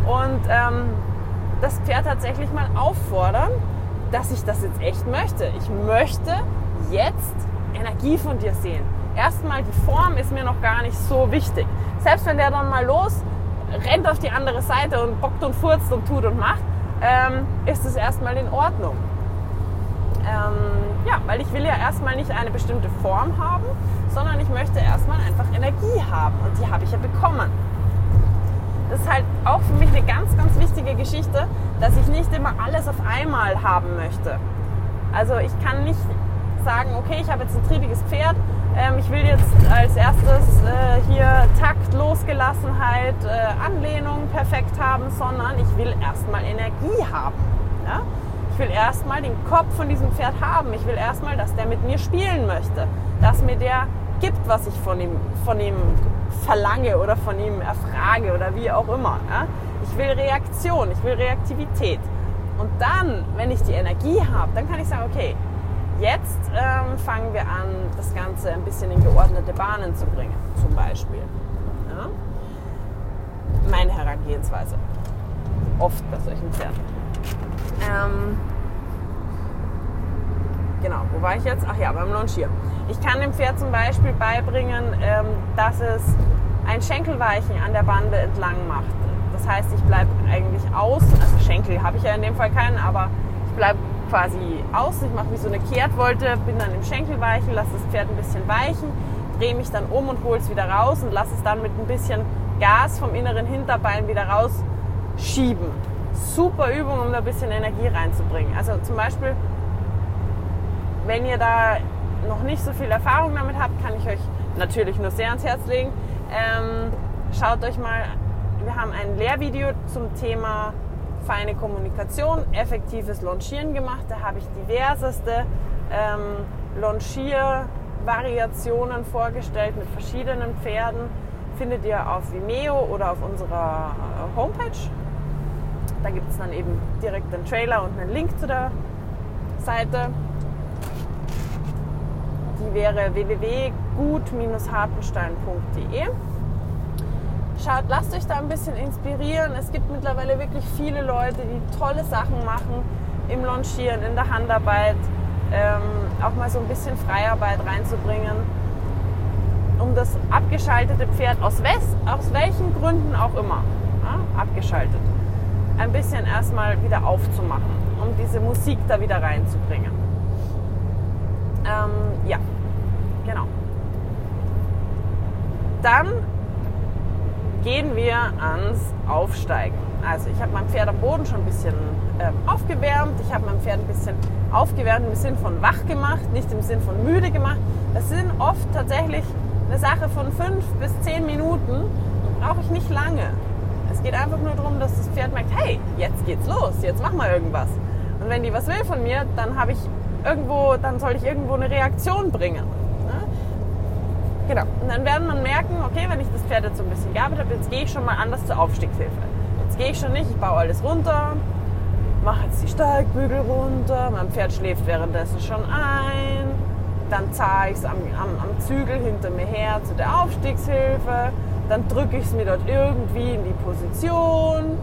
Und ähm, das Pferd tatsächlich mal auffordern, dass ich das jetzt echt möchte. Ich möchte jetzt Energie von dir sehen. Erstmal die Form ist mir noch gar nicht so wichtig. Selbst wenn der dann mal los rennt auf die andere Seite und bockt und furzt und tut und macht, ähm, ist es erstmal in Ordnung. Ähm, ja, weil ich will ja erstmal nicht eine bestimmte Form haben, sondern ich möchte erstmal einfach Energie haben und die habe ich ja bekommen. Das ist halt auch für mich eine ganz, ganz wichtige Geschichte, dass ich nicht immer alles auf einmal haben möchte. Also ich kann nicht sagen, okay, ich habe jetzt ein triebiges Pferd, ähm, ich will jetzt als erstes äh, hier Takt, Losgelassenheit, äh, Anlehnung perfekt haben, sondern ich will erstmal Energie haben. Ja? Ich will erstmal den Kopf von diesem Pferd haben. Ich will erstmal, dass der mit mir spielen möchte, dass mir der gibt, was ich von ihm, von ihm verlange oder von ihm erfrage oder wie auch immer. Ja? Ich will Reaktion, ich will Reaktivität. Und dann, wenn ich die Energie habe, dann kann ich sagen, okay, jetzt ähm, fangen wir an, das Ganze ein bisschen in geordnete Bahnen zu bringen, zum Beispiel. Ja? Meine Herangehensweise. Oft bei solchen Pferden. Ähm, genau, wo war ich jetzt? Ach ja, beim Launchieren. Ich kann dem Pferd zum Beispiel beibringen, ähm, dass es ein Schenkelweichen an der Bande entlang macht. Das heißt, ich bleibe eigentlich aus, also Schenkel habe ich ja in dem Fall keinen, aber ich bleibe quasi aus. Ich mache wie so eine Kehrtwolte, bin dann im Schenkelweichen, lasse das Pferd ein bisschen weichen, drehe mich dann um und hole es wieder raus und lasse es dann mit ein bisschen Gas vom inneren Hinterbein wieder rausschieben. Super Übung, um da ein bisschen Energie reinzubringen. Also zum Beispiel, wenn ihr da noch nicht so viel Erfahrung damit habt, kann ich euch natürlich nur sehr ans Herz legen. Ähm, schaut euch mal, wir haben ein Lehrvideo zum Thema feine Kommunikation, effektives Launchieren gemacht. Da habe ich diverseste ähm, Launchier-Variationen vorgestellt mit verschiedenen Pferden. Findet ihr auf Vimeo oder auf unserer äh, Homepage. Da gibt es dann eben direkt einen Trailer und einen Link zu der Seite. Die wäre www.gut-hartenstein.de. Schaut, lasst euch da ein bisschen inspirieren. Es gibt mittlerweile wirklich viele Leute, die tolle Sachen machen im Launchieren, in der Handarbeit, ähm, auch mal so ein bisschen Freiarbeit reinzubringen, um das abgeschaltete Pferd aus, West, aus welchen Gründen auch immer, ja, abgeschaltet, ein bisschen erstmal wieder aufzumachen, um diese Musik da wieder reinzubringen. Ähm, ja, genau. Dann gehen wir ans Aufsteigen. Also ich habe mein Pferd am Boden schon ein bisschen äh, aufgewärmt. Ich habe mein Pferd ein bisschen aufgewärmt im Sinn von wach gemacht, nicht im Sinn von müde gemacht. Das sind oft tatsächlich eine Sache von fünf bis zehn Minuten. Brauche ich nicht lange. Es geht einfach nur darum, dass das Pferd merkt, hey, jetzt geht's los, jetzt mach mal irgendwas. Und wenn die was will von mir, dann habe ich irgendwo, dann soll ich irgendwo eine Reaktion bringen. Genau. Und dann werden man merken, okay, wenn ich das Pferd jetzt so ein bisschen gearbeitet habe, jetzt gehe ich schon mal anders zur Aufstiegshilfe. Jetzt gehe ich schon nicht, ich baue alles runter, mache jetzt die Steigbügel runter, mein Pferd schläft währenddessen schon ein, dann zahre ich es am, am, am Zügel hinter mir her zu der Aufstiegshilfe, dann drücke ich es mir dort irgendwie in die Position,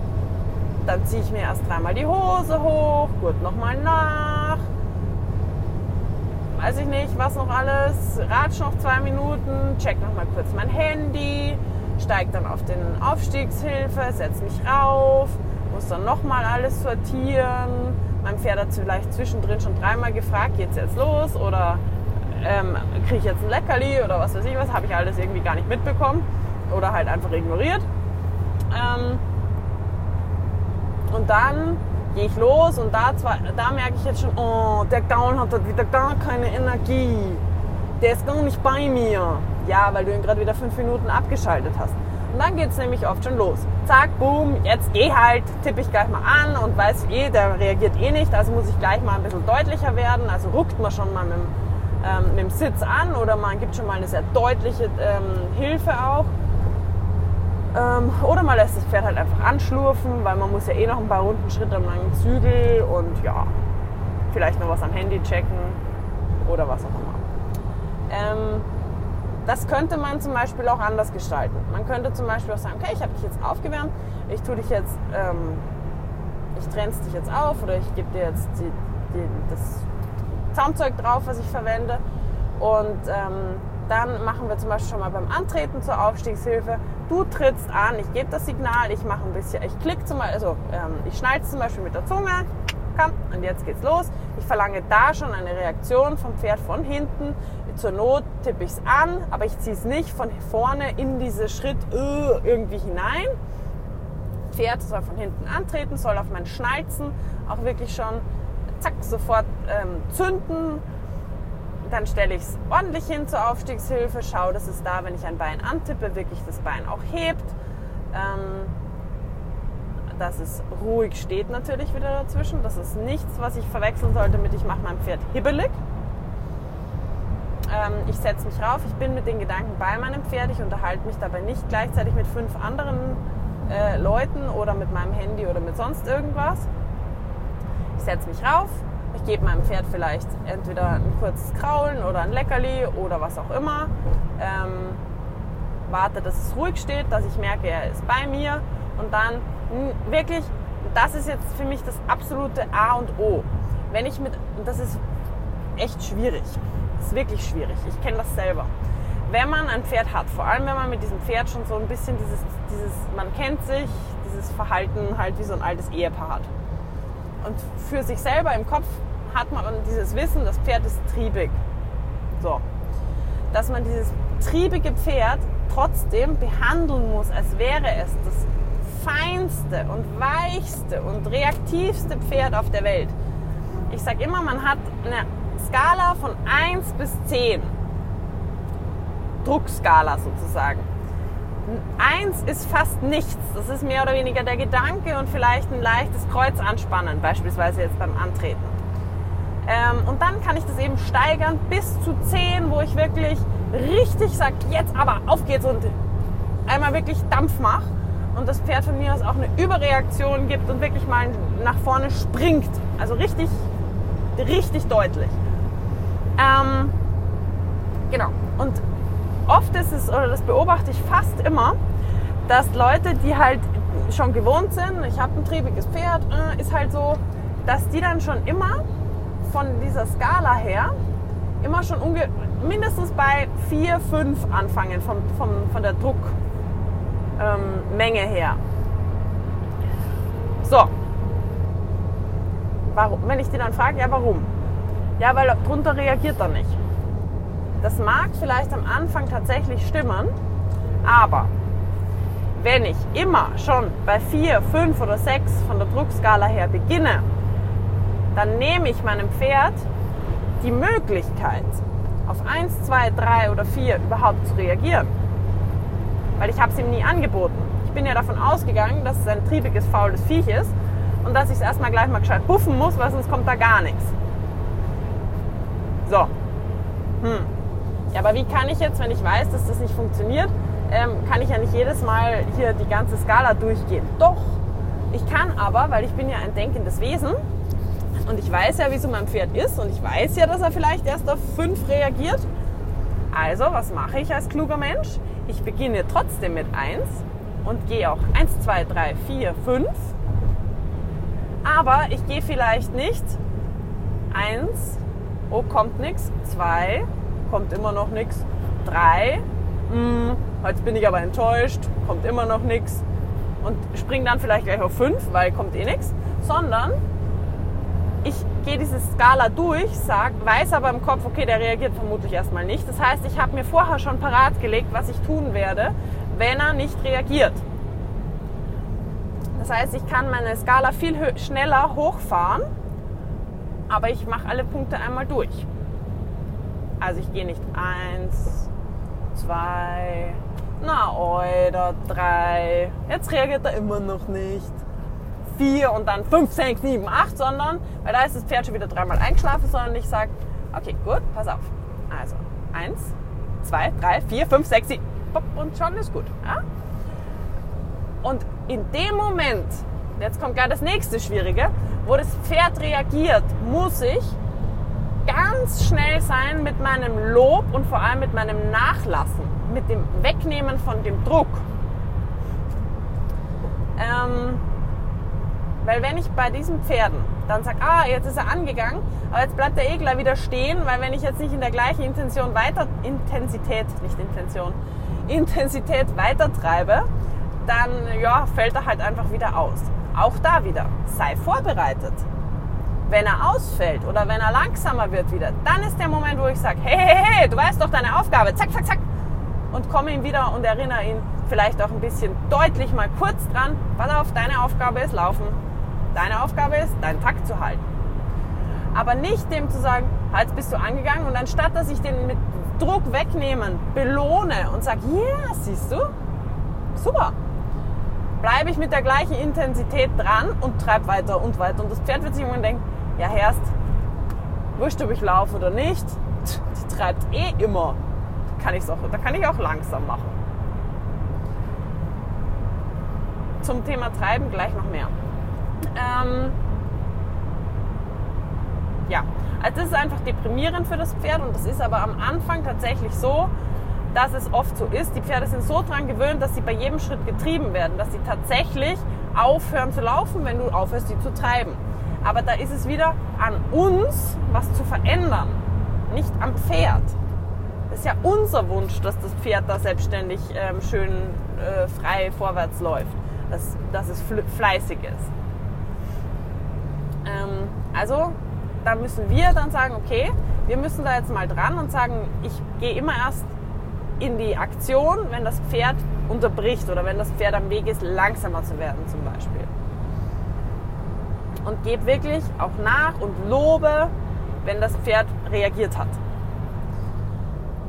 dann ziehe ich mir erst dreimal die Hose hoch, Gurt nochmal nach, weiß ich nicht, was noch alles, ratsch noch zwei Minuten, check noch mal kurz mein Handy, steig dann auf den Aufstiegshilfe, setz mich rauf, muss dann noch mal alles sortieren. Mein Pferd hat vielleicht zwischendrin schon dreimal gefragt, geht's jetzt los oder ähm, kriege ich jetzt ein Leckerli oder was weiß ich was, habe ich alles irgendwie gar nicht mitbekommen oder halt einfach ignoriert. Ähm, und dann gehe ich los und da, zwar, da merke ich jetzt schon, oh, der Gaul hat wieder gar keine Energie. Der ist gar nicht bei mir. Ja, weil du ihn gerade wieder fünf Minuten abgeschaltet hast. Und dann geht es nämlich oft schon los. Zack, boom, jetzt geh halt, tippe ich gleich mal an und weiß eh, der reagiert eh nicht, also muss ich gleich mal ein bisschen deutlicher werden. Also ruckt man schon mal mit, ähm, mit dem Sitz an oder man gibt schon mal eine sehr deutliche ähm, Hilfe auch. Ähm, oder man lässt das Pferd halt einfach anschlurfen, weil man muss ja eh noch ein paar Runden Schritt am langen Zügel und ja, vielleicht noch was am Handy checken oder was auch immer. Ähm, das könnte man zum Beispiel auch anders gestalten. Man könnte zum Beispiel auch sagen, okay, ich habe dich jetzt aufgewärmt, ich tue dich jetzt, ähm, ich trenn's dich jetzt auf oder ich gebe dir jetzt die, die, das Zaumzeug drauf, was ich verwende und ähm, dann machen wir zum Beispiel schon mal beim Antreten zur Aufstiegshilfe. Du trittst an, ich gebe das Signal, ich mache ein bisschen, ich klicke zum Beispiel, also ähm, ich schneide zum Beispiel mit der Zunge, komm, und jetzt geht's los. Ich verlange da schon eine Reaktion vom Pferd von hinten. Zur Not tippe ich es an, aber ich ziehe es nicht von vorne in diese Schritt uh, irgendwie hinein. Pferd soll von hinten antreten, soll auf mein Schnalzen auch wirklich schon zack sofort ähm, zünden. Dann stelle ich es ordentlich hin zur Aufstiegshilfe, schaue, dass es da, wenn ich ein Bein antippe, wirklich das Bein auch hebt. Ähm, dass es ruhig steht natürlich wieder dazwischen. Das ist nichts, was ich verwechseln sollte mit ich mache mein Pferd hibbelig. Ähm, ich setze mich rauf, ich bin mit den Gedanken bei meinem Pferd, ich unterhalte mich dabei nicht gleichzeitig mit fünf anderen äh, Leuten oder mit meinem Handy oder mit sonst irgendwas. Ich setze mich rauf, gebe meinem Pferd vielleicht entweder ein kurzes Kraulen oder ein Leckerli oder was auch immer. Ähm, warte, dass es ruhig steht, dass ich merke, er ist bei mir und dann wirklich, das ist jetzt für mich das absolute A und O. Wenn ich mit, das ist echt schwierig. Das ist wirklich schwierig. Ich kenne das selber. Wenn man ein Pferd hat, vor allem wenn man mit diesem Pferd schon so ein bisschen dieses, dieses, man kennt sich, dieses Verhalten halt wie so ein altes Ehepaar hat. Und für sich selber im Kopf hat man dieses Wissen, das Pferd ist triebig. So. Dass man dieses triebige Pferd trotzdem behandeln muss, als wäre es das feinste und weichste und reaktivste Pferd auf der Welt. Ich sage immer, man hat eine Skala von 1 bis 10. Druckskala sozusagen. 1 ist fast nichts. Das ist mehr oder weniger der Gedanke und vielleicht ein leichtes Kreuz anspannen, beispielsweise jetzt beim Antreten. Ähm, und dann kann ich das eben steigern bis zu 10, wo ich wirklich richtig sage, jetzt aber auf geht's und einmal wirklich Dampf mache und das Pferd von mir aus auch eine Überreaktion gibt und wirklich mal nach vorne springt. Also richtig, richtig deutlich. Ähm, genau. Und oft ist es, oder das beobachte ich fast immer, dass Leute, die halt schon gewohnt sind, ich habe ein triebiges Pferd, äh, ist halt so, dass die dann schon immer von dieser Skala her immer schon mindestens bei 4, 5 anfangen vom, vom, von der Druck, ähm, her. So. Warum? Wenn ich die dann frage, ja, warum? Ja, weil drunter reagiert er nicht. Das mag vielleicht am Anfang tatsächlich stimmen, aber wenn ich immer schon bei 4, 5 oder 6 von der Druckskala her beginne, dann nehme ich meinem Pferd die Möglichkeit, auf 1, 2, 3 oder 4 überhaupt zu reagieren weil ich habe es ihm nie angeboten. Ich bin ja davon ausgegangen, dass es ein triebiges, faules Viech ist und dass ich es erstmal gleich mal gescheit buffen muss, weil sonst kommt da gar nichts. So. Hm. Ja, aber wie kann ich jetzt, wenn ich weiß, dass das nicht funktioniert, ähm, kann ich ja nicht jedes Mal hier die ganze Skala durchgehen. Doch, ich kann aber, weil ich bin ja ein denkendes Wesen und ich weiß ja, wie so mein Pferd ist und ich weiß ja, dass er vielleicht erst auf 5 reagiert. Also, was mache ich als kluger Mensch? Ich beginne trotzdem mit 1 und gehe auch 1, 2, 3, 4, 5. Aber ich gehe vielleicht nicht 1, oh, kommt nichts, 2, kommt immer noch nichts, 3, hm, heute bin ich aber enttäuscht, kommt immer noch nichts und springe dann vielleicht gleich auf 5, weil kommt eh nichts, sondern ich gehe diese Skala durch, sag, weiß aber im Kopf, okay, der reagiert vermutlich erstmal nicht. Das heißt, ich habe mir vorher schon parat gelegt, was ich tun werde, wenn er nicht reagiert. Das heißt, ich kann meine Skala viel schneller hochfahren, aber ich mache alle Punkte einmal durch. Also ich gehe nicht eins, zwei, na oder drei. Jetzt reagiert er immer noch nicht vier und dann fünf, sechs, sieben, acht, sondern, weil da ist das Pferd schon wieder dreimal eingeschlafen, sondern ich sage, okay, gut, pass auf. Also, eins, zwei, drei, vier, fünf, sechs, sieben, und schon ist gut. Ja? Und in dem Moment, jetzt kommt gleich das nächste Schwierige, wo das Pferd reagiert, muss ich ganz schnell sein mit meinem Lob und vor allem mit meinem Nachlassen, mit dem Wegnehmen von dem Druck. Ähm, weil wenn ich bei diesen Pferden dann sage, ah, jetzt ist er angegangen, aber jetzt bleibt der Egler wieder stehen, weil wenn ich jetzt nicht in der gleichen Intention weiter, Intensität, nicht Intention, Intensität weiter treibe, dann ja, fällt er halt einfach wieder aus. Auch da wieder, sei vorbereitet. Wenn er ausfällt oder wenn er langsamer wird wieder, dann ist der Moment, wo ich sage, hey, hey, hey, du weißt doch deine Aufgabe, zack, zack, zack. Und komme ihm wieder und erinnere ihn vielleicht auch ein bisschen deutlich mal kurz dran, pass auf, deine Aufgabe ist laufen. Deine Aufgabe ist, deinen Takt zu halten. Aber nicht dem zu sagen, halt bist du angegangen und anstatt dass ich den mit Druck wegnehmen, belohne und sage, ja, yeah, siehst du, super, bleibe ich mit der gleichen Intensität dran und treibe weiter und weiter. Und das Pferd wird sich irgendwann denken, ja, Herrst, wurscht, ob ich laufe oder nicht, die treibt eh immer. Kann ich's auch, da kann ich auch langsam machen. Zum Thema Treiben gleich noch mehr. Ähm, ja, also das ist einfach deprimierend für das Pferd und das ist aber am Anfang tatsächlich so, dass es oft so ist. Die Pferde sind so dran gewöhnt, dass sie bei jedem Schritt getrieben werden, dass sie tatsächlich aufhören zu laufen, wenn du aufhörst, sie zu treiben. Aber da ist es wieder an uns, was zu verändern, nicht am Pferd. Das ist ja unser Wunsch, dass das Pferd da selbstständig ähm, schön äh, frei vorwärts läuft, dass, dass es fleißig ist. Ähm, also da müssen wir dann sagen, okay, wir müssen da jetzt mal dran und sagen, ich gehe immer erst in die Aktion, wenn das Pferd unterbricht oder wenn das Pferd am Weg ist, langsamer zu werden zum Beispiel. Und gebe wirklich auch nach und lobe, wenn das Pferd reagiert hat.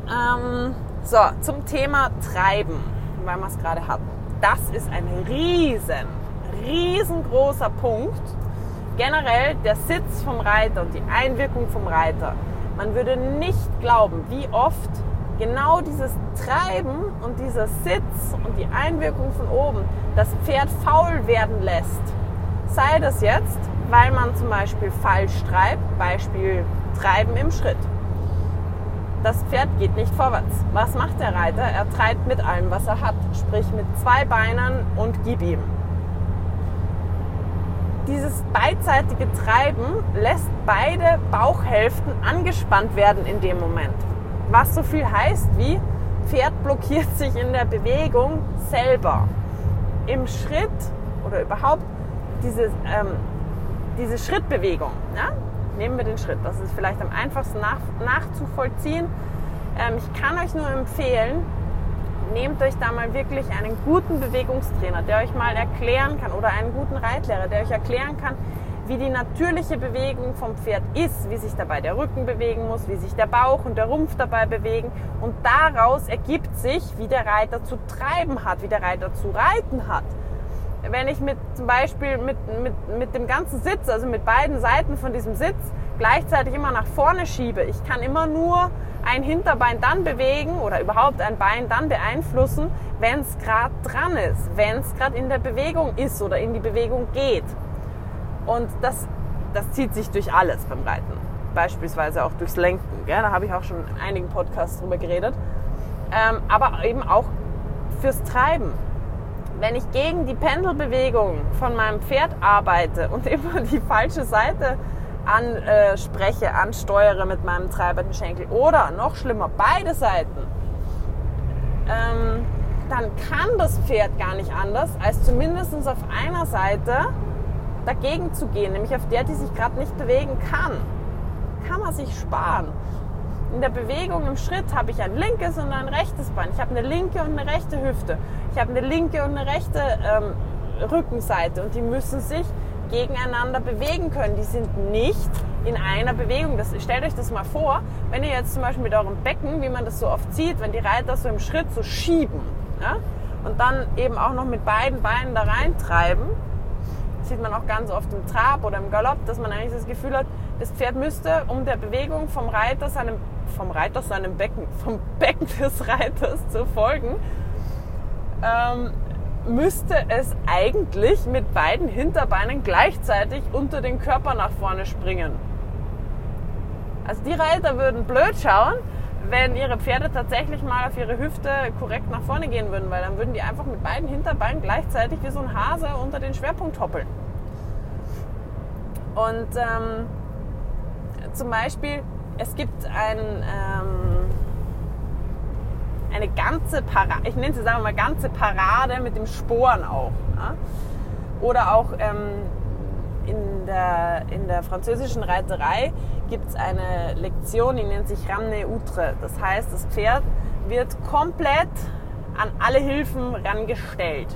Ähm, so, zum Thema Treiben, weil wir es gerade hatten. Das ist ein riesen, riesengroßer Punkt. Generell der Sitz vom Reiter und die Einwirkung vom Reiter. Man würde nicht glauben, wie oft genau dieses Treiben und dieser Sitz und die Einwirkung von oben das Pferd faul werden lässt. Sei das jetzt, weil man zum Beispiel falsch treibt, Beispiel Treiben im Schritt. Das Pferd geht nicht vorwärts. Was macht der Reiter? Er treibt mit allem, was er hat, sprich mit zwei Beinen und gib ihm. Dieses beidseitige Treiben lässt beide Bauchhälften angespannt werden in dem Moment. Was so viel heißt wie, Pferd blockiert sich in der Bewegung selber. Im Schritt oder überhaupt diese, ähm, diese Schrittbewegung. Ja? Nehmen wir den Schritt. Das ist vielleicht am einfachsten nach, nachzuvollziehen. Ähm, ich kann euch nur empfehlen, nehmt euch da mal wirklich einen guten Bewegungstrainer, der euch mal erklären kann oder einen guten Reitlehrer, der euch erklären kann, wie die natürliche Bewegung vom Pferd ist, wie sich dabei der Rücken bewegen muss, wie sich der Bauch und der Rumpf dabei bewegen. Und daraus ergibt sich, wie der Reiter zu treiben hat, wie der Reiter zu reiten hat. Wenn ich mit zum Beispiel mit, mit, mit dem ganzen Sitz, also mit beiden Seiten von diesem Sitz, gleichzeitig immer nach vorne schiebe, ich kann immer nur ein Hinterbein dann bewegen oder überhaupt ein Bein dann beeinflussen, wenn es gerade dran ist, wenn es gerade in der Bewegung ist oder in die Bewegung geht. Und das, das zieht sich durch alles beim Reiten. Beispielsweise auch durchs Lenken. Gell? Da habe ich auch schon in einigen Podcasts drüber geredet. Ähm, aber eben auch fürs Treiben. Wenn ich gegen die Pendelbewegung von meinem Pferd arbeite und immer die falsche Seite anspreche, ansteuere mit meinem treibenden Schenkel oder noch schlimmer, beide Seiten, ähm, dann kann das Pferd gar nicht anders, als zumindest auf einer Seite dagegen zu gehen, nämlich auf der, die sich gerade nicht bewegen kann. Kann man sich sparen. In der Bewegung im Schritt habe ich ein linkes und ein rechtes Bein. Ich habe eine linke und eine rechte Hüfte. Ich habe eine linke und eine rechte ähm, Rückenseite und die müssen sich gegeneinander bewegen können. Die sind nicht in einer Bewegung. Das, stellt euch das mal vor, wenn ihr jetzt zum Beispiel mit eurem Becken, wie man das so oft sieht, wenn die Reiter so im Schritt so schieben ja, und dann eben auch noch mit beiden Beinen da reintreiben, sieht man auch ganz oft im Trab oder im Galopp, dass man eigentlich das Gefühl hat, das Pferd müsste um der Bewegung vom Reiter seinem, vom Reiter seinem Becken, vom Becken des Reiters zu folgen, ähm, müsste es eigentlich mit beiden Hinterbeinen gleichzeitig unter den Körper nach vorne springen. Also die Reiter würden blöd schauen, wenn ihre Pferde tatsächlich mal auf ihre Hüfte korrekt nach vorne gehen würden, weil dann würden die einfach mit beiden Hinterbeinen gleichzeitig wie so ein Hase unter den Schwerpunkt hoppeln. Und ähm, zum Beispiel, es gibt ein, ähm, eine ganze Parade, ich nenne sie sagen wir mal ganze Parade mit dem Sporen auch. Ja? Oder auch ähm, in, der, in der französischen Reiterei gibt es eine Lektion, die nennt sich Ramne Outre. Das heißt, das Pferd wird komplett an alle Hilfen rangestellt.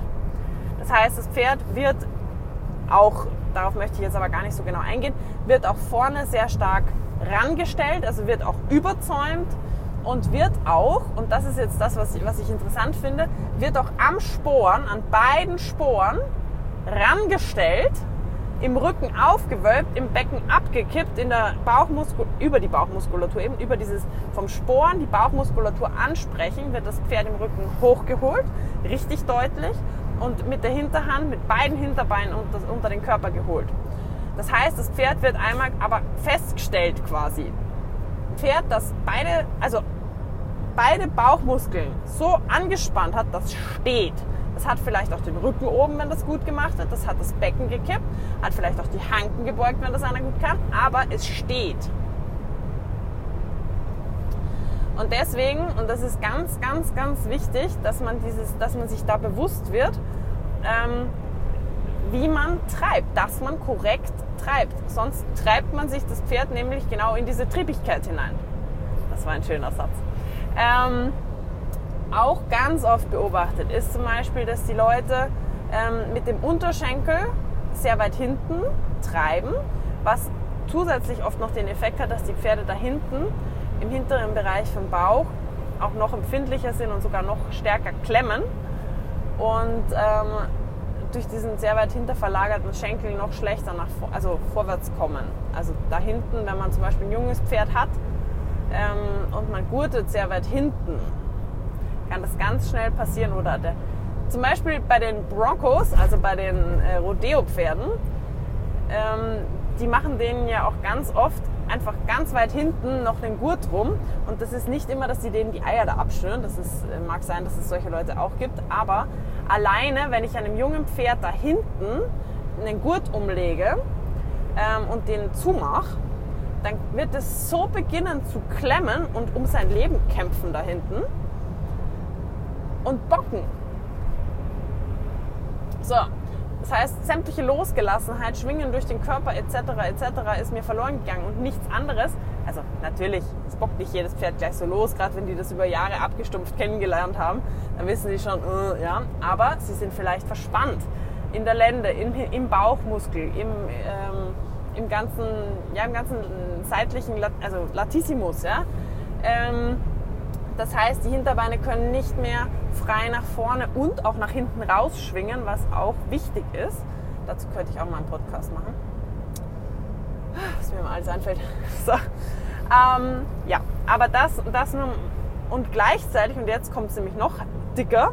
Das heißt, das Pferd wird auch, darauf möchte ich jetzt aber gar nicht so genau eingehen, wird auch vorne sehr stark rangestellt, also wird auch überzäumt und wird auch, und das ist jetzt das, was ich, was ich interessant finde, wird auch am Sporen, an beiden Sporen rangestellt, im Rücken aufgewölbt, im Becken abgekippt, in der Bauchmuskulatur, über die Bauchmuskulatur, eben über dieses vom Sporen die Bauchmuskulatur ansprechen, wird das Pferd im Rücken hochgeholt, richtig deutlich und mit der Hinterhand, mit beiden Hinterbeinen unter, unter den Körper geholt. Das heißt, das Pferd wird einmal aber festgestellt quasi. Pferd, das beide, also beide Bauchmuskeln so angespannt hat, das steht. Das hat vielleicht auch den Rücken oben, wenn das gut gemacht hat. Das hat das Becken gekippt. Hat vielleicht auch die Hanken gebeugt, wenn das einer gut kann. Aber es steht. Und deswegen, und das ist ganz, ganz, ganz wichtig, dass man, dieses, dass man sich da bewusst wird, ähm, wie man treibt, dass man korrekt treibt. Sonst treibt man sich das Pferd nämlich genau in diese Triebigkeit hinein. Das war ein schöner Satz. Ähm, auch ganz oft beobachtet ist zum Beispiel, dass die Leute ähm, mit dem Unterschenkel sehr weit hinten treiben, was zusätzlich oft noch den Effekt hat, dass die Pferde da hinten im hinteren Bereich vom Bauch auch noch empfindlicher sind und sogar noch stärker klemmen und ähm, durch diesen sehr weit hinter verlagerten Schenkel noch schlechter nach also vorwärts kommen. Also da hinten, wenn man zum Beispiel ein junges Pferd hat ähm, und man gurtet sehr weit hinten, kann das ganz schnell passieren. Oder der, zum Beispiel bei den Broncos, also bei den äh, Rodeo-Pferden, ähm, die machen denen ja auch ganz oft einfach ganz weit hinten noch den Gurt rum. Und das ist nicht immer, dass die denen die Eier da abschnüren. Das ist, äh, mag sein, dass es solche Leute auch gibt. Aber alleine, wenn ich einem jungen Pferd da hinten einen Gurt umlege ähm, und den zumache, dann wird es so beginnen zu klemmen und um sein Leben kämpfen da hinten und bocken. So, das heißt, sämtliche Losgelassenheit, Schwingen durch den Körper etc. etc. ist mir verloren gegangen und nichts anderes. Also natürlich, bockt nicht jedes Pferd gleich so los, gerade wenn die das über Jahre abgestumpft kennengelernt haben, dann wissen sie schon, uh, ja. Aber sie sind vielleicht verspannt in der Lende, in, im Bauchmuskel, im, ähm, im ganzen, ja, im ganzen seitlichen, also Latissimus, ja. Ähm, das heißt, die Hinterbeine können nicht mehr frei nach vorne und auch nach hinten rausschwingen, was auch wichtig ist. Dazu könnte ich auch mal einen Podcast machen. Was mir mal alles einfällt. So. Ähm, ja, aber das, das nun und gleichzeitig, und jetzt kommt es nämlich noch dicker,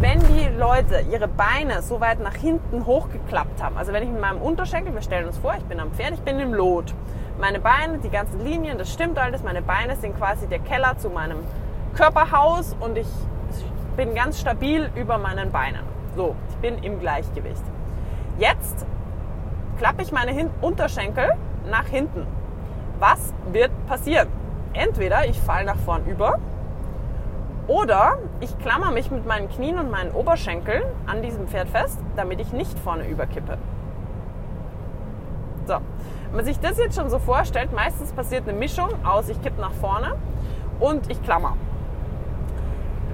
wenn die Leute ihre Beine so weit nach hinten hochgeklappt haben, also wenn ich mit meinem Unterschenkel, wir stellen uns vor, ich bin am Pferd, ich bin im Lot. Meine Beine, die ganzen Linien, das stimmt alles, meine Beine sind quasi der Keller zu meinem Körperhaus und ich bin ganz stabil über meinen Beinen. So, ich bin im Gleichgewicht. Jetzt klappe ich meine Hin Unterschenkel nach hinten. Was wird passieren? Entweder ich falle nach vorn über oder ich klammer mich mit meinen Knien und meinen Oberschenkeln an diesem Pferd fest, damit ich nicht vorne überkippe. So, wenn man sich das jetzt schon so vorstellt, meistens passiert eine Mischung aus ich kippe nach vorne und ich klammer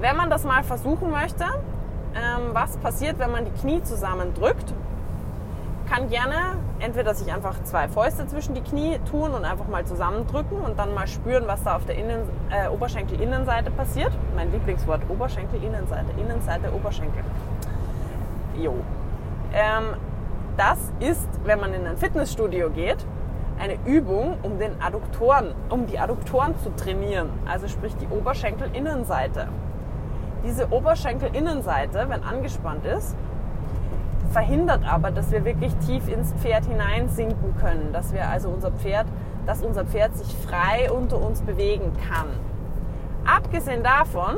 wenn man das mal versuchen möchte, ähm, was passiert, wenn man die Knie zusammendrückt, kann gerne entweder sich einfach zwei Fäuste zwischen die Knie tun und einfach mal zusammendrücken und dann mal spüren, was da auf der Innen, äh, Oberschenkel-Innenseite passiert. Mein Lieblingswort, Oberschenkel-Innenseite, Innenseite, Oberschenkel. Jo. Ähm, das ist, wenn man in ein Fitnessstudio geht, eine Übung, um den Adduktoren, um die Adduktoren zu trainieren. Also sprich die Oberschenkel-Innenseite. Diese Oberschenkelinnenseite, wenn angespannt ist, verhindert aber, dass wir wirklich tief ins Pferd hineinsinken können, dass wir also unser Pferd, dass unser Pferd sich frei unter uns bewegen kann. Abgesehen davon,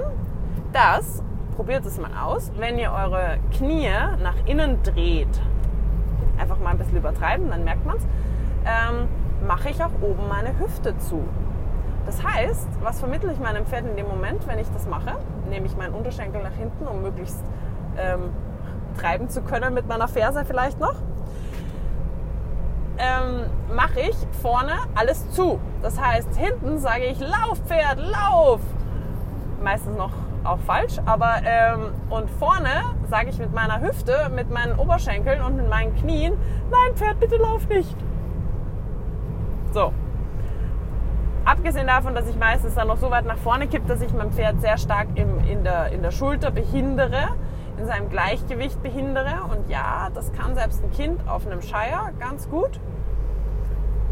dass, probiert es mal aus, wenn ihr eure Knie nach innen dreht, einfach mal ein bisschen übertreiben, dann merkt man es, ähm, mache ich auch oben meine Hüfte zu. Das heißt, was vermittle ich meinem Pferd in dem Moment, wenn ich das mache? Nehme ich meinen Unterschenkel nach hinten, um möglichst ähm, treiben zu können mit meiner Ferse vielleicht noch. ähm, mache ich vorne alles zu. Das heißt, hinten sage ich, lauf Pferd, lauf. Meistens noch auch falsch, aber ähm, und vorne sage ich mit meiner Hüfte, mit meinen Oberschenkeln und mit meinen Knien, nein Pferd, bitte lauf nicht. So. Abgesehen davon, dass ich meistens dann noch so weit nach vorne kippe, dass ich mein Pferd sehr stark im, in, der, in der Schulter behindere, in seinem Gleichgewicht behindere. Und ja, das kann selbst ein Kind auf einem Scheier ganz gut.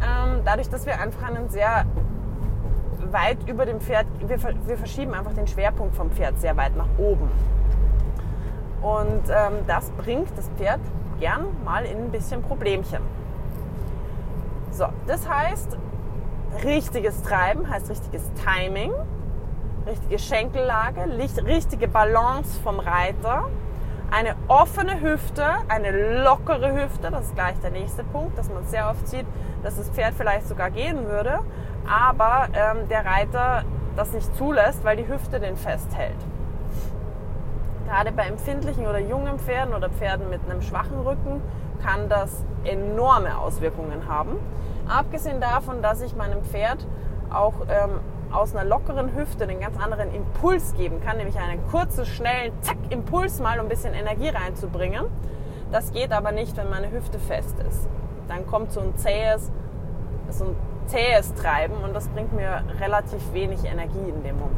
Ähm, dadurch, dass wir einfach einen sehr weit über dem Pferd, wir, wir verschieben einfach den Schwerpunkt vom Pferd sehr weit nach oben. Und ähm, das bringt das Pferd gern mal in ein bisschen Problemchen. So, das heißt, richtiges Treiben heißt richtiges Timing, richtige Schenkellage, richtige Balance vom Reiter, eine offene Hüfte, eine lockere Hüfte, das ist gleich der nächste Punkt, dass man sehr oft sieht, dass das Pferd vielleicht sogar gehen würde, aber ähm, der Reiter das nicht zulässt, weil die Hüfte den festhält. Gerade bei empfindlichen oder jungen Pferden oder Pferden mit einem schwachen Rücken kann das enorme Auswirkungen haben. Abgesehen davon, dass ich meinem Pferd auch ähm, aus einer lockeren Hüfte einen ganz anderen Impuls geben kann, nämlich einen kurzen, schnellen Zack Impuls mal, um ein bisschen Energie reinzubringen. Das geht aber nicht, wenn meine Hüfte fest ist. Dann kommt so ein zähes, so ein zähes Treiben und das bringt mir relativ wenig Energie in dem Moment.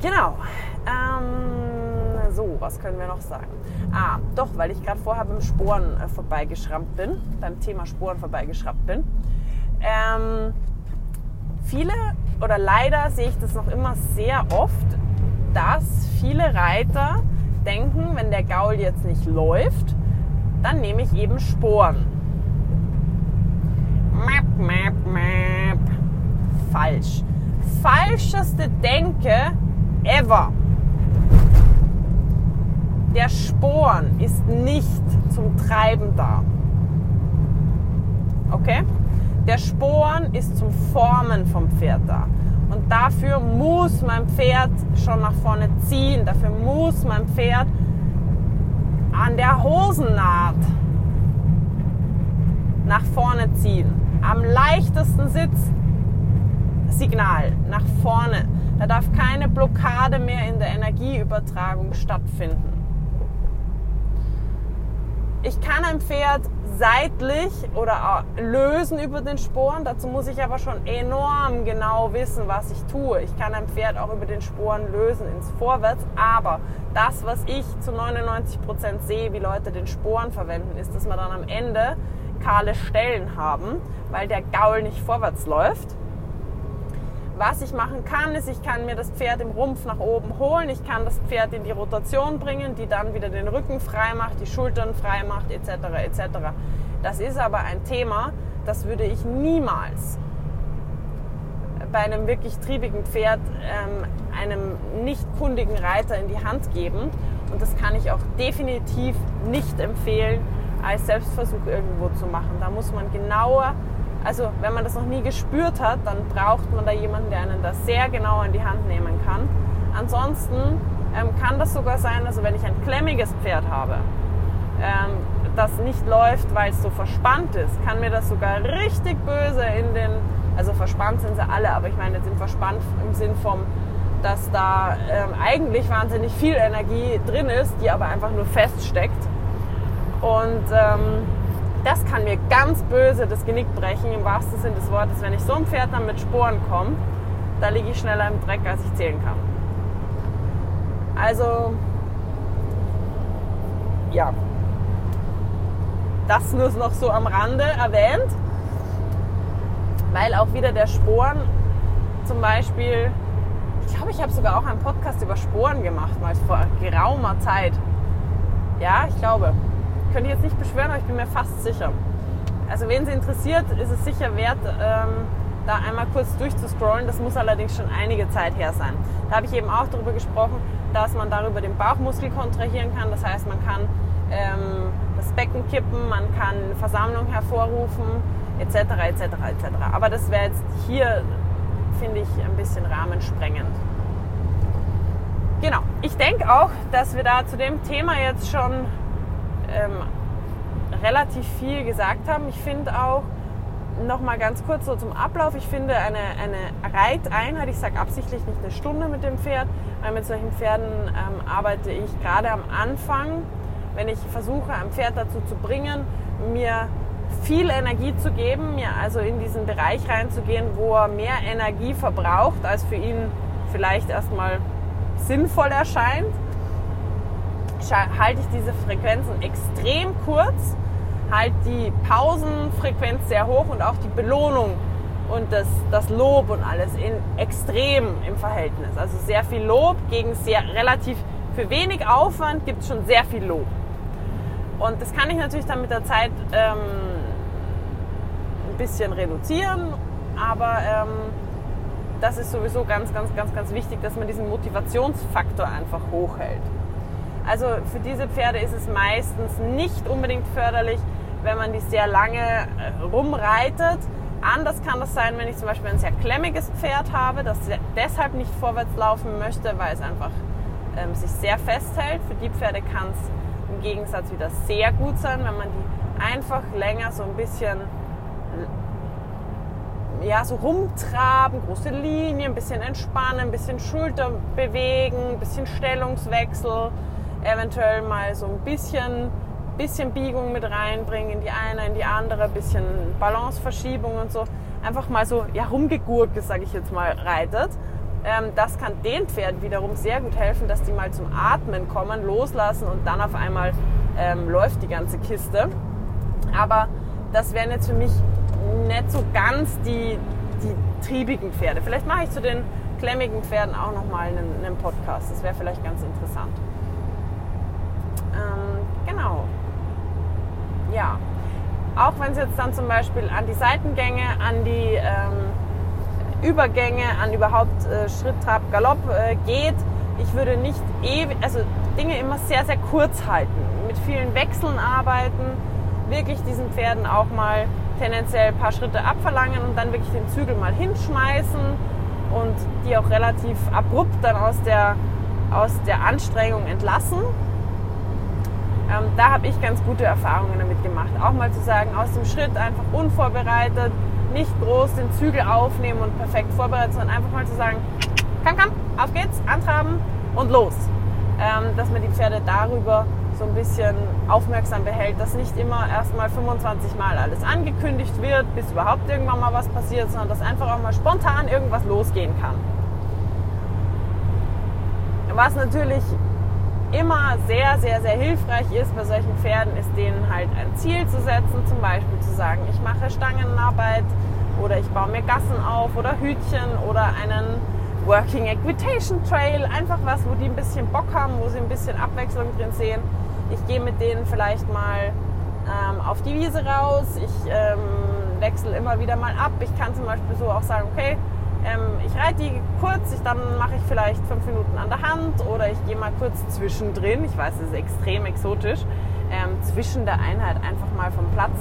Genau. Ähm, so, was können wir noch sagen? Ah, doch, weil ich gerade vorher beim Sporen äh, vorbeigeschrammt bin, beim Thema Sporen vorbeigeschrammt bin. Ähm, viele oder leider sehe ich das noch immer sehr oft, dass viele Reiter denken, wenn der Gaul jetzt nicht läuft, dann nehme ich eben Sporen. Map, map, map. Falsch. Falscheste Denke ever. Der Sporen ist nicht zum Treiben da. Okay? Der Sporen ist zum Formen vom Pferd da. Und dafür muss mein Pferd schon nach vorne ziehen. Dafür muss mein Pferd an der Hosennaht nach vorne ziehen. Am leichtesten Sitz Signal nach vorne. Da darf keine Blockade mehr in der Energieübertragung stattfinden. Ich kann ein Pferd seitlich oder lösen über den Sporen. Dazu muss ich aber schon enorm genau wissen, was ich tue. Ich kann ein Pferd auch über den Sporen lösen ins Vorwärts. Aber das, was ich zu 99 Prozent sehe, wie Leute den Sporen verwenden, ist, dass man dann am Ende kahle Stellen haben, weil der Gaul nicht vorwärts läuft. Was ich machen kann, ist, ich kann mir das Pferd im Rumpf nach oben holen, ich kann das Pferd in die Rotation bringen, die dann wieder den Rücken frei macht, die Schultern frei macht, etc. etc. Das ist aber ein Thema, das würde ich niemals bei einem wirklich triebigen Pferd ähm, einem nicht kundigen Reiter in die Hand geben. Und das kann ich auch definitiv nicht empfehlen, als Selbstversuch irgendwo zu machen. Da muss man genauer, also wenn man das noch nie gespürt hat, dann braucht man da jemanden, der einen da sehr genau in die Hand nehmen kann. Ansonsten ähm, kann das sogar sein, also wenn ich ein klemmiges Pferd habe, ähm, das nicht läuft, weil es so verspannt ist, kann mir das sogar richtig böse in den, also verspannt sind sie alle, aber ich meine jetzt im Verspannt im Sinn vom, dass da ähm, eigentlich wahnsinnig viel Energie drin ist, die aber einfach nur feststeckt und ähm, das kann mir ganz böse das Genick brechen, im wahrsten Sinne des Wortes. Wenn ich so ein Pferd dann mit Sporen komme, da liege ich schneller im Dreck, als ich zählen kann. Also, ja, das nur noch so am Rande erwähnt, weil auch wieder der Sporen zum Beispiel, ich glaube, ich habe sogar auch einen Podcast über Sporen gemacht, mal vor geraumer Zeit. Ja, ich glaube könnte ich jetzt nicht beschwören, aber ich bin mir fast sicher. Also wen sie interessiert, ist es sicher wert, ähm, da einmal kurz durchzuscrollen. Das muss allerdings schon einige Zeit her sein. Da habe ich eben auch darüber gesprochen, dass man darüber den Bauchmuskel kontrahieren kann. Das heißt, man kann ähm, das Becken kippen, man kann Versammlung hervorrufen, etc. etc. etc. Aber das wäre jetzt hier, finde ich, ein bisschen rahmensprengend. Genau. Ich denke auch, dass wir da zu dem Thema jetzt schon ähm, relativ viel gesagt haben. Ich finde auch, noch mal ganz kurz so zum Ablauf. Ich finde eine, eine Reiteinheit, ich sage absichtlich nicht eine Stunde mit dem Pferd, weil mit solchen Pferden ähm, arbeite ich gerade am Anfang, wenn ich versuche, ein Pferd dazu zu bringen, mir viel Energie zu geben, mir also in diesen Bereich reinzugehen, wo er mehr Energie verbraucht, als für ihn vielleicht erstmal sinnvoll erscheint, halte ich diese Frequenzen extrem kurz halt die Pausenfrequenz sehr hoch und auch die Belohnung und das, das Lob und alles in extrem im Verhältnis. Also sehr viel Lob gegen sehr relativ für wenig Aufwand gibt es schon sehr viel Lob. Und das kann ich natürlich dann mit der Zeit ähm, ein bisschen reduzieren, aber ähm, das ist sowieso ganz, ganz, ganz, ganz wichtig, dass man diesen Motivationsfaktor einfach hochhält. Also für diese Pferde ist es meistens nicht unbedingt förderlich, wenn man die sehr lange äh, rumreitet. Anders kann das sein, wenn ich zum Beispiel ein sehr klemmiges Pferd habe, das deshalb nicht vorwärts laufen möchte, weil es einfach ähm, sich sehr festhält. Für die Pferde kann es im Gegensatz wieder sehr gut sein, wenn man die einfach länger so ein bisschen ja, so rumtraben, große Linien, ein bisschen entspannen, ein bisschen Schulter bewegen, ein bisschen Stellungswechsel, eventuell mal so ein bisschen bisschen Biegung mit reinbringen in die eine, in die andere, bisschen Balanceverschiebung und so. Einfach mal so ja, rumgegurkt, sage ich jetzt mal, reitet. Ähm, das kann den Pferden wiederum sehr gut helfen, dass die mal zum Atmen kommen, loslassen und dann auf einmal ähm, läuft die ganze Kiste. Aber das wären jetzt für mich nicht so ganz die, die triebigen Pferde. Vielleicht mache ich zu den klemmigen Pferden auch nochmal einen, einen Podcast. Das wäre vielleicht ganz interessant. Ähm, genau. Ja, auch wenn es jetzt dann zum Beispiel an die Seitengänge, an die ähm, Übergänge, an überhaupt äh, Schritt, Trab, Galopp äh, geht, ich würde nicht ewig, also Dinge immer sehr, sehr kurz halten, mit vielen Wechseln arbeiten, wirklich diesen Pferden auch mal tendenziell ein paar Schritte abverlangen und dann wirklich den Zügel mal hinschmeißen und die auch relativ abrupt dann aus der, aus der Anstrengung entlassen ähm, da habe ich ganz gute Erfahrungen damit gemacht. Auch mal zu sagen, aus dem Schritt einfach unvorbereitet, nicht groß den Zügel aufnehmen und perfekt vorbereitet, sondern einfach mal zu sagen, komm, komm, auf geht's, antraben und los. Ähm, dass man die Pferde darüber so ein bisschen aufmerksam behält, dass nicht immer erstmal 25 Mal alles angekündigt wird, bis überhaupt irgendwann mal was passiert, sondern dass einfach auch mal spontan irgendwas losgehen kann. Was natürlich immer sehr, sehr, sehr hilfreich ist bei solchen Pferden, ist denen halt ein Ziel zu setzen, zum Beispiel zu sagen, ich mache Stangenarbeit oder ich baue mir Gassen auf oder Hütchen oder einen Working Equitation Trail, einfach was, wo die ein bisschen Bock haben, wo sie ein bisschen Abwechslung drin sehen. Ich gehe mit denen vielleicht mal ähm, auf die Wiese raus, ich ähm, wechsle immer wieder mal ab. Ich kann zum Beispiel so auch sagen, okay, ähm, ich reite die kurz, ich, dann mache ich vielleicht fünf Minuten an der Hand oder ich gehe mal kurz zwischendrin. Ich weiß, das ist extrem exotisch. Ähm, zwischen der Einheit einfach mal vom Platz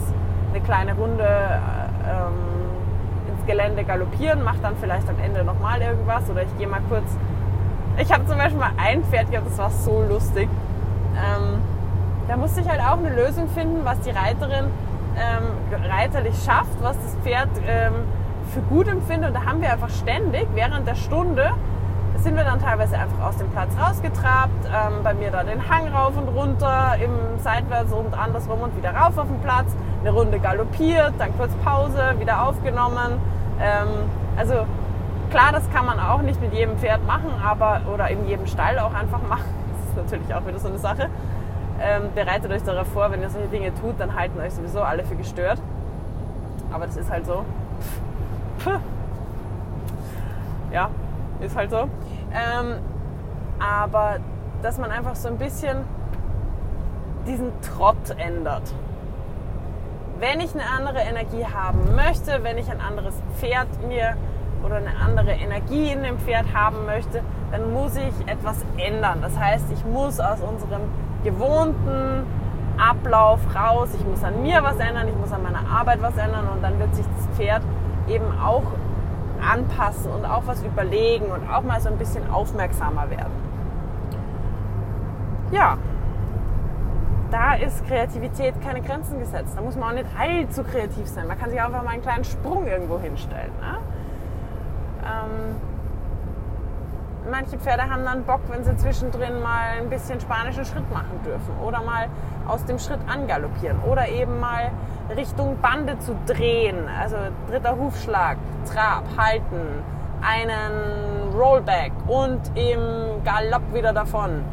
eine kleine Runde ähm, ins Gelände galoppieren, mache dann vielleicht am Ende nochmal irgendwas oder ich gehe mal kurz. Ich habe zum Beispiel mal ein Pferd gehabt, das war so lustig. Ähm, da musste ich halt auch eine Lösung finden, was die Reiterin ähm, reiterlich schafft, was das Pferd ähm, für gut empfinde. Und da haben wir einfach ständig während der Stunde sind wir dann teilweise einfach aus dem Platz rausgetrabt, ähm, bei mir da den Hang rauf und runter, im Seitwärts und andersrum und wieder rauf auf den Platz, eine Runde galoppiert, dann kurz Pause, wieder aufgenommen. Ähm, also klar, das kann man auch nicht mit jedem Pferd machen, aber oder in jedem Stall auch einfach machen. Das ist natürlich auch wieder so eine Sache. Ähm, bereitet euch darauf vor, wenn ihr solche Dinge tut, dann halten euch sowieso alle für gestört. Aber das ist halt so. Ja, ist halt so. Ähm, aber dass man einfach so ein bisschen diesen Trott ändert. Wenn ich eine andere Energie haben möchte, wenn ich ein anderes Pferd mir oder eine andere Energie in dem Pferd haben möchte, dann muss ich etwas ändern. Das heißt, ich muss aus unserem gewohnten Ablauf raus, ich muss an mir was ändern, ich muss an meiner Arbeit was ändern und dann wird sich das Pferd eben auch anpassen und auch was überlegen und auch mal so ein bisschen aufmerksamer werden. Ja, da ist Kreativität keine Grenzen gesetzt. Da muss man auch nicht allzu kreativ sein. Man kann sich einfach mal einen kleinen Sprung irgendwo hinstellen. Ne? Ähm, manche Pferde haben dann Bock, wenn sie zwischendrin mal ein bisschen spanischen Schritt machen dürfen oder mal aus dem Schritt angaloppieren oder eben mal Richtung Bande zu drehen. Also dritter Hufschlag, Trab, halten, einen Rollback und im Galopp wieder davon.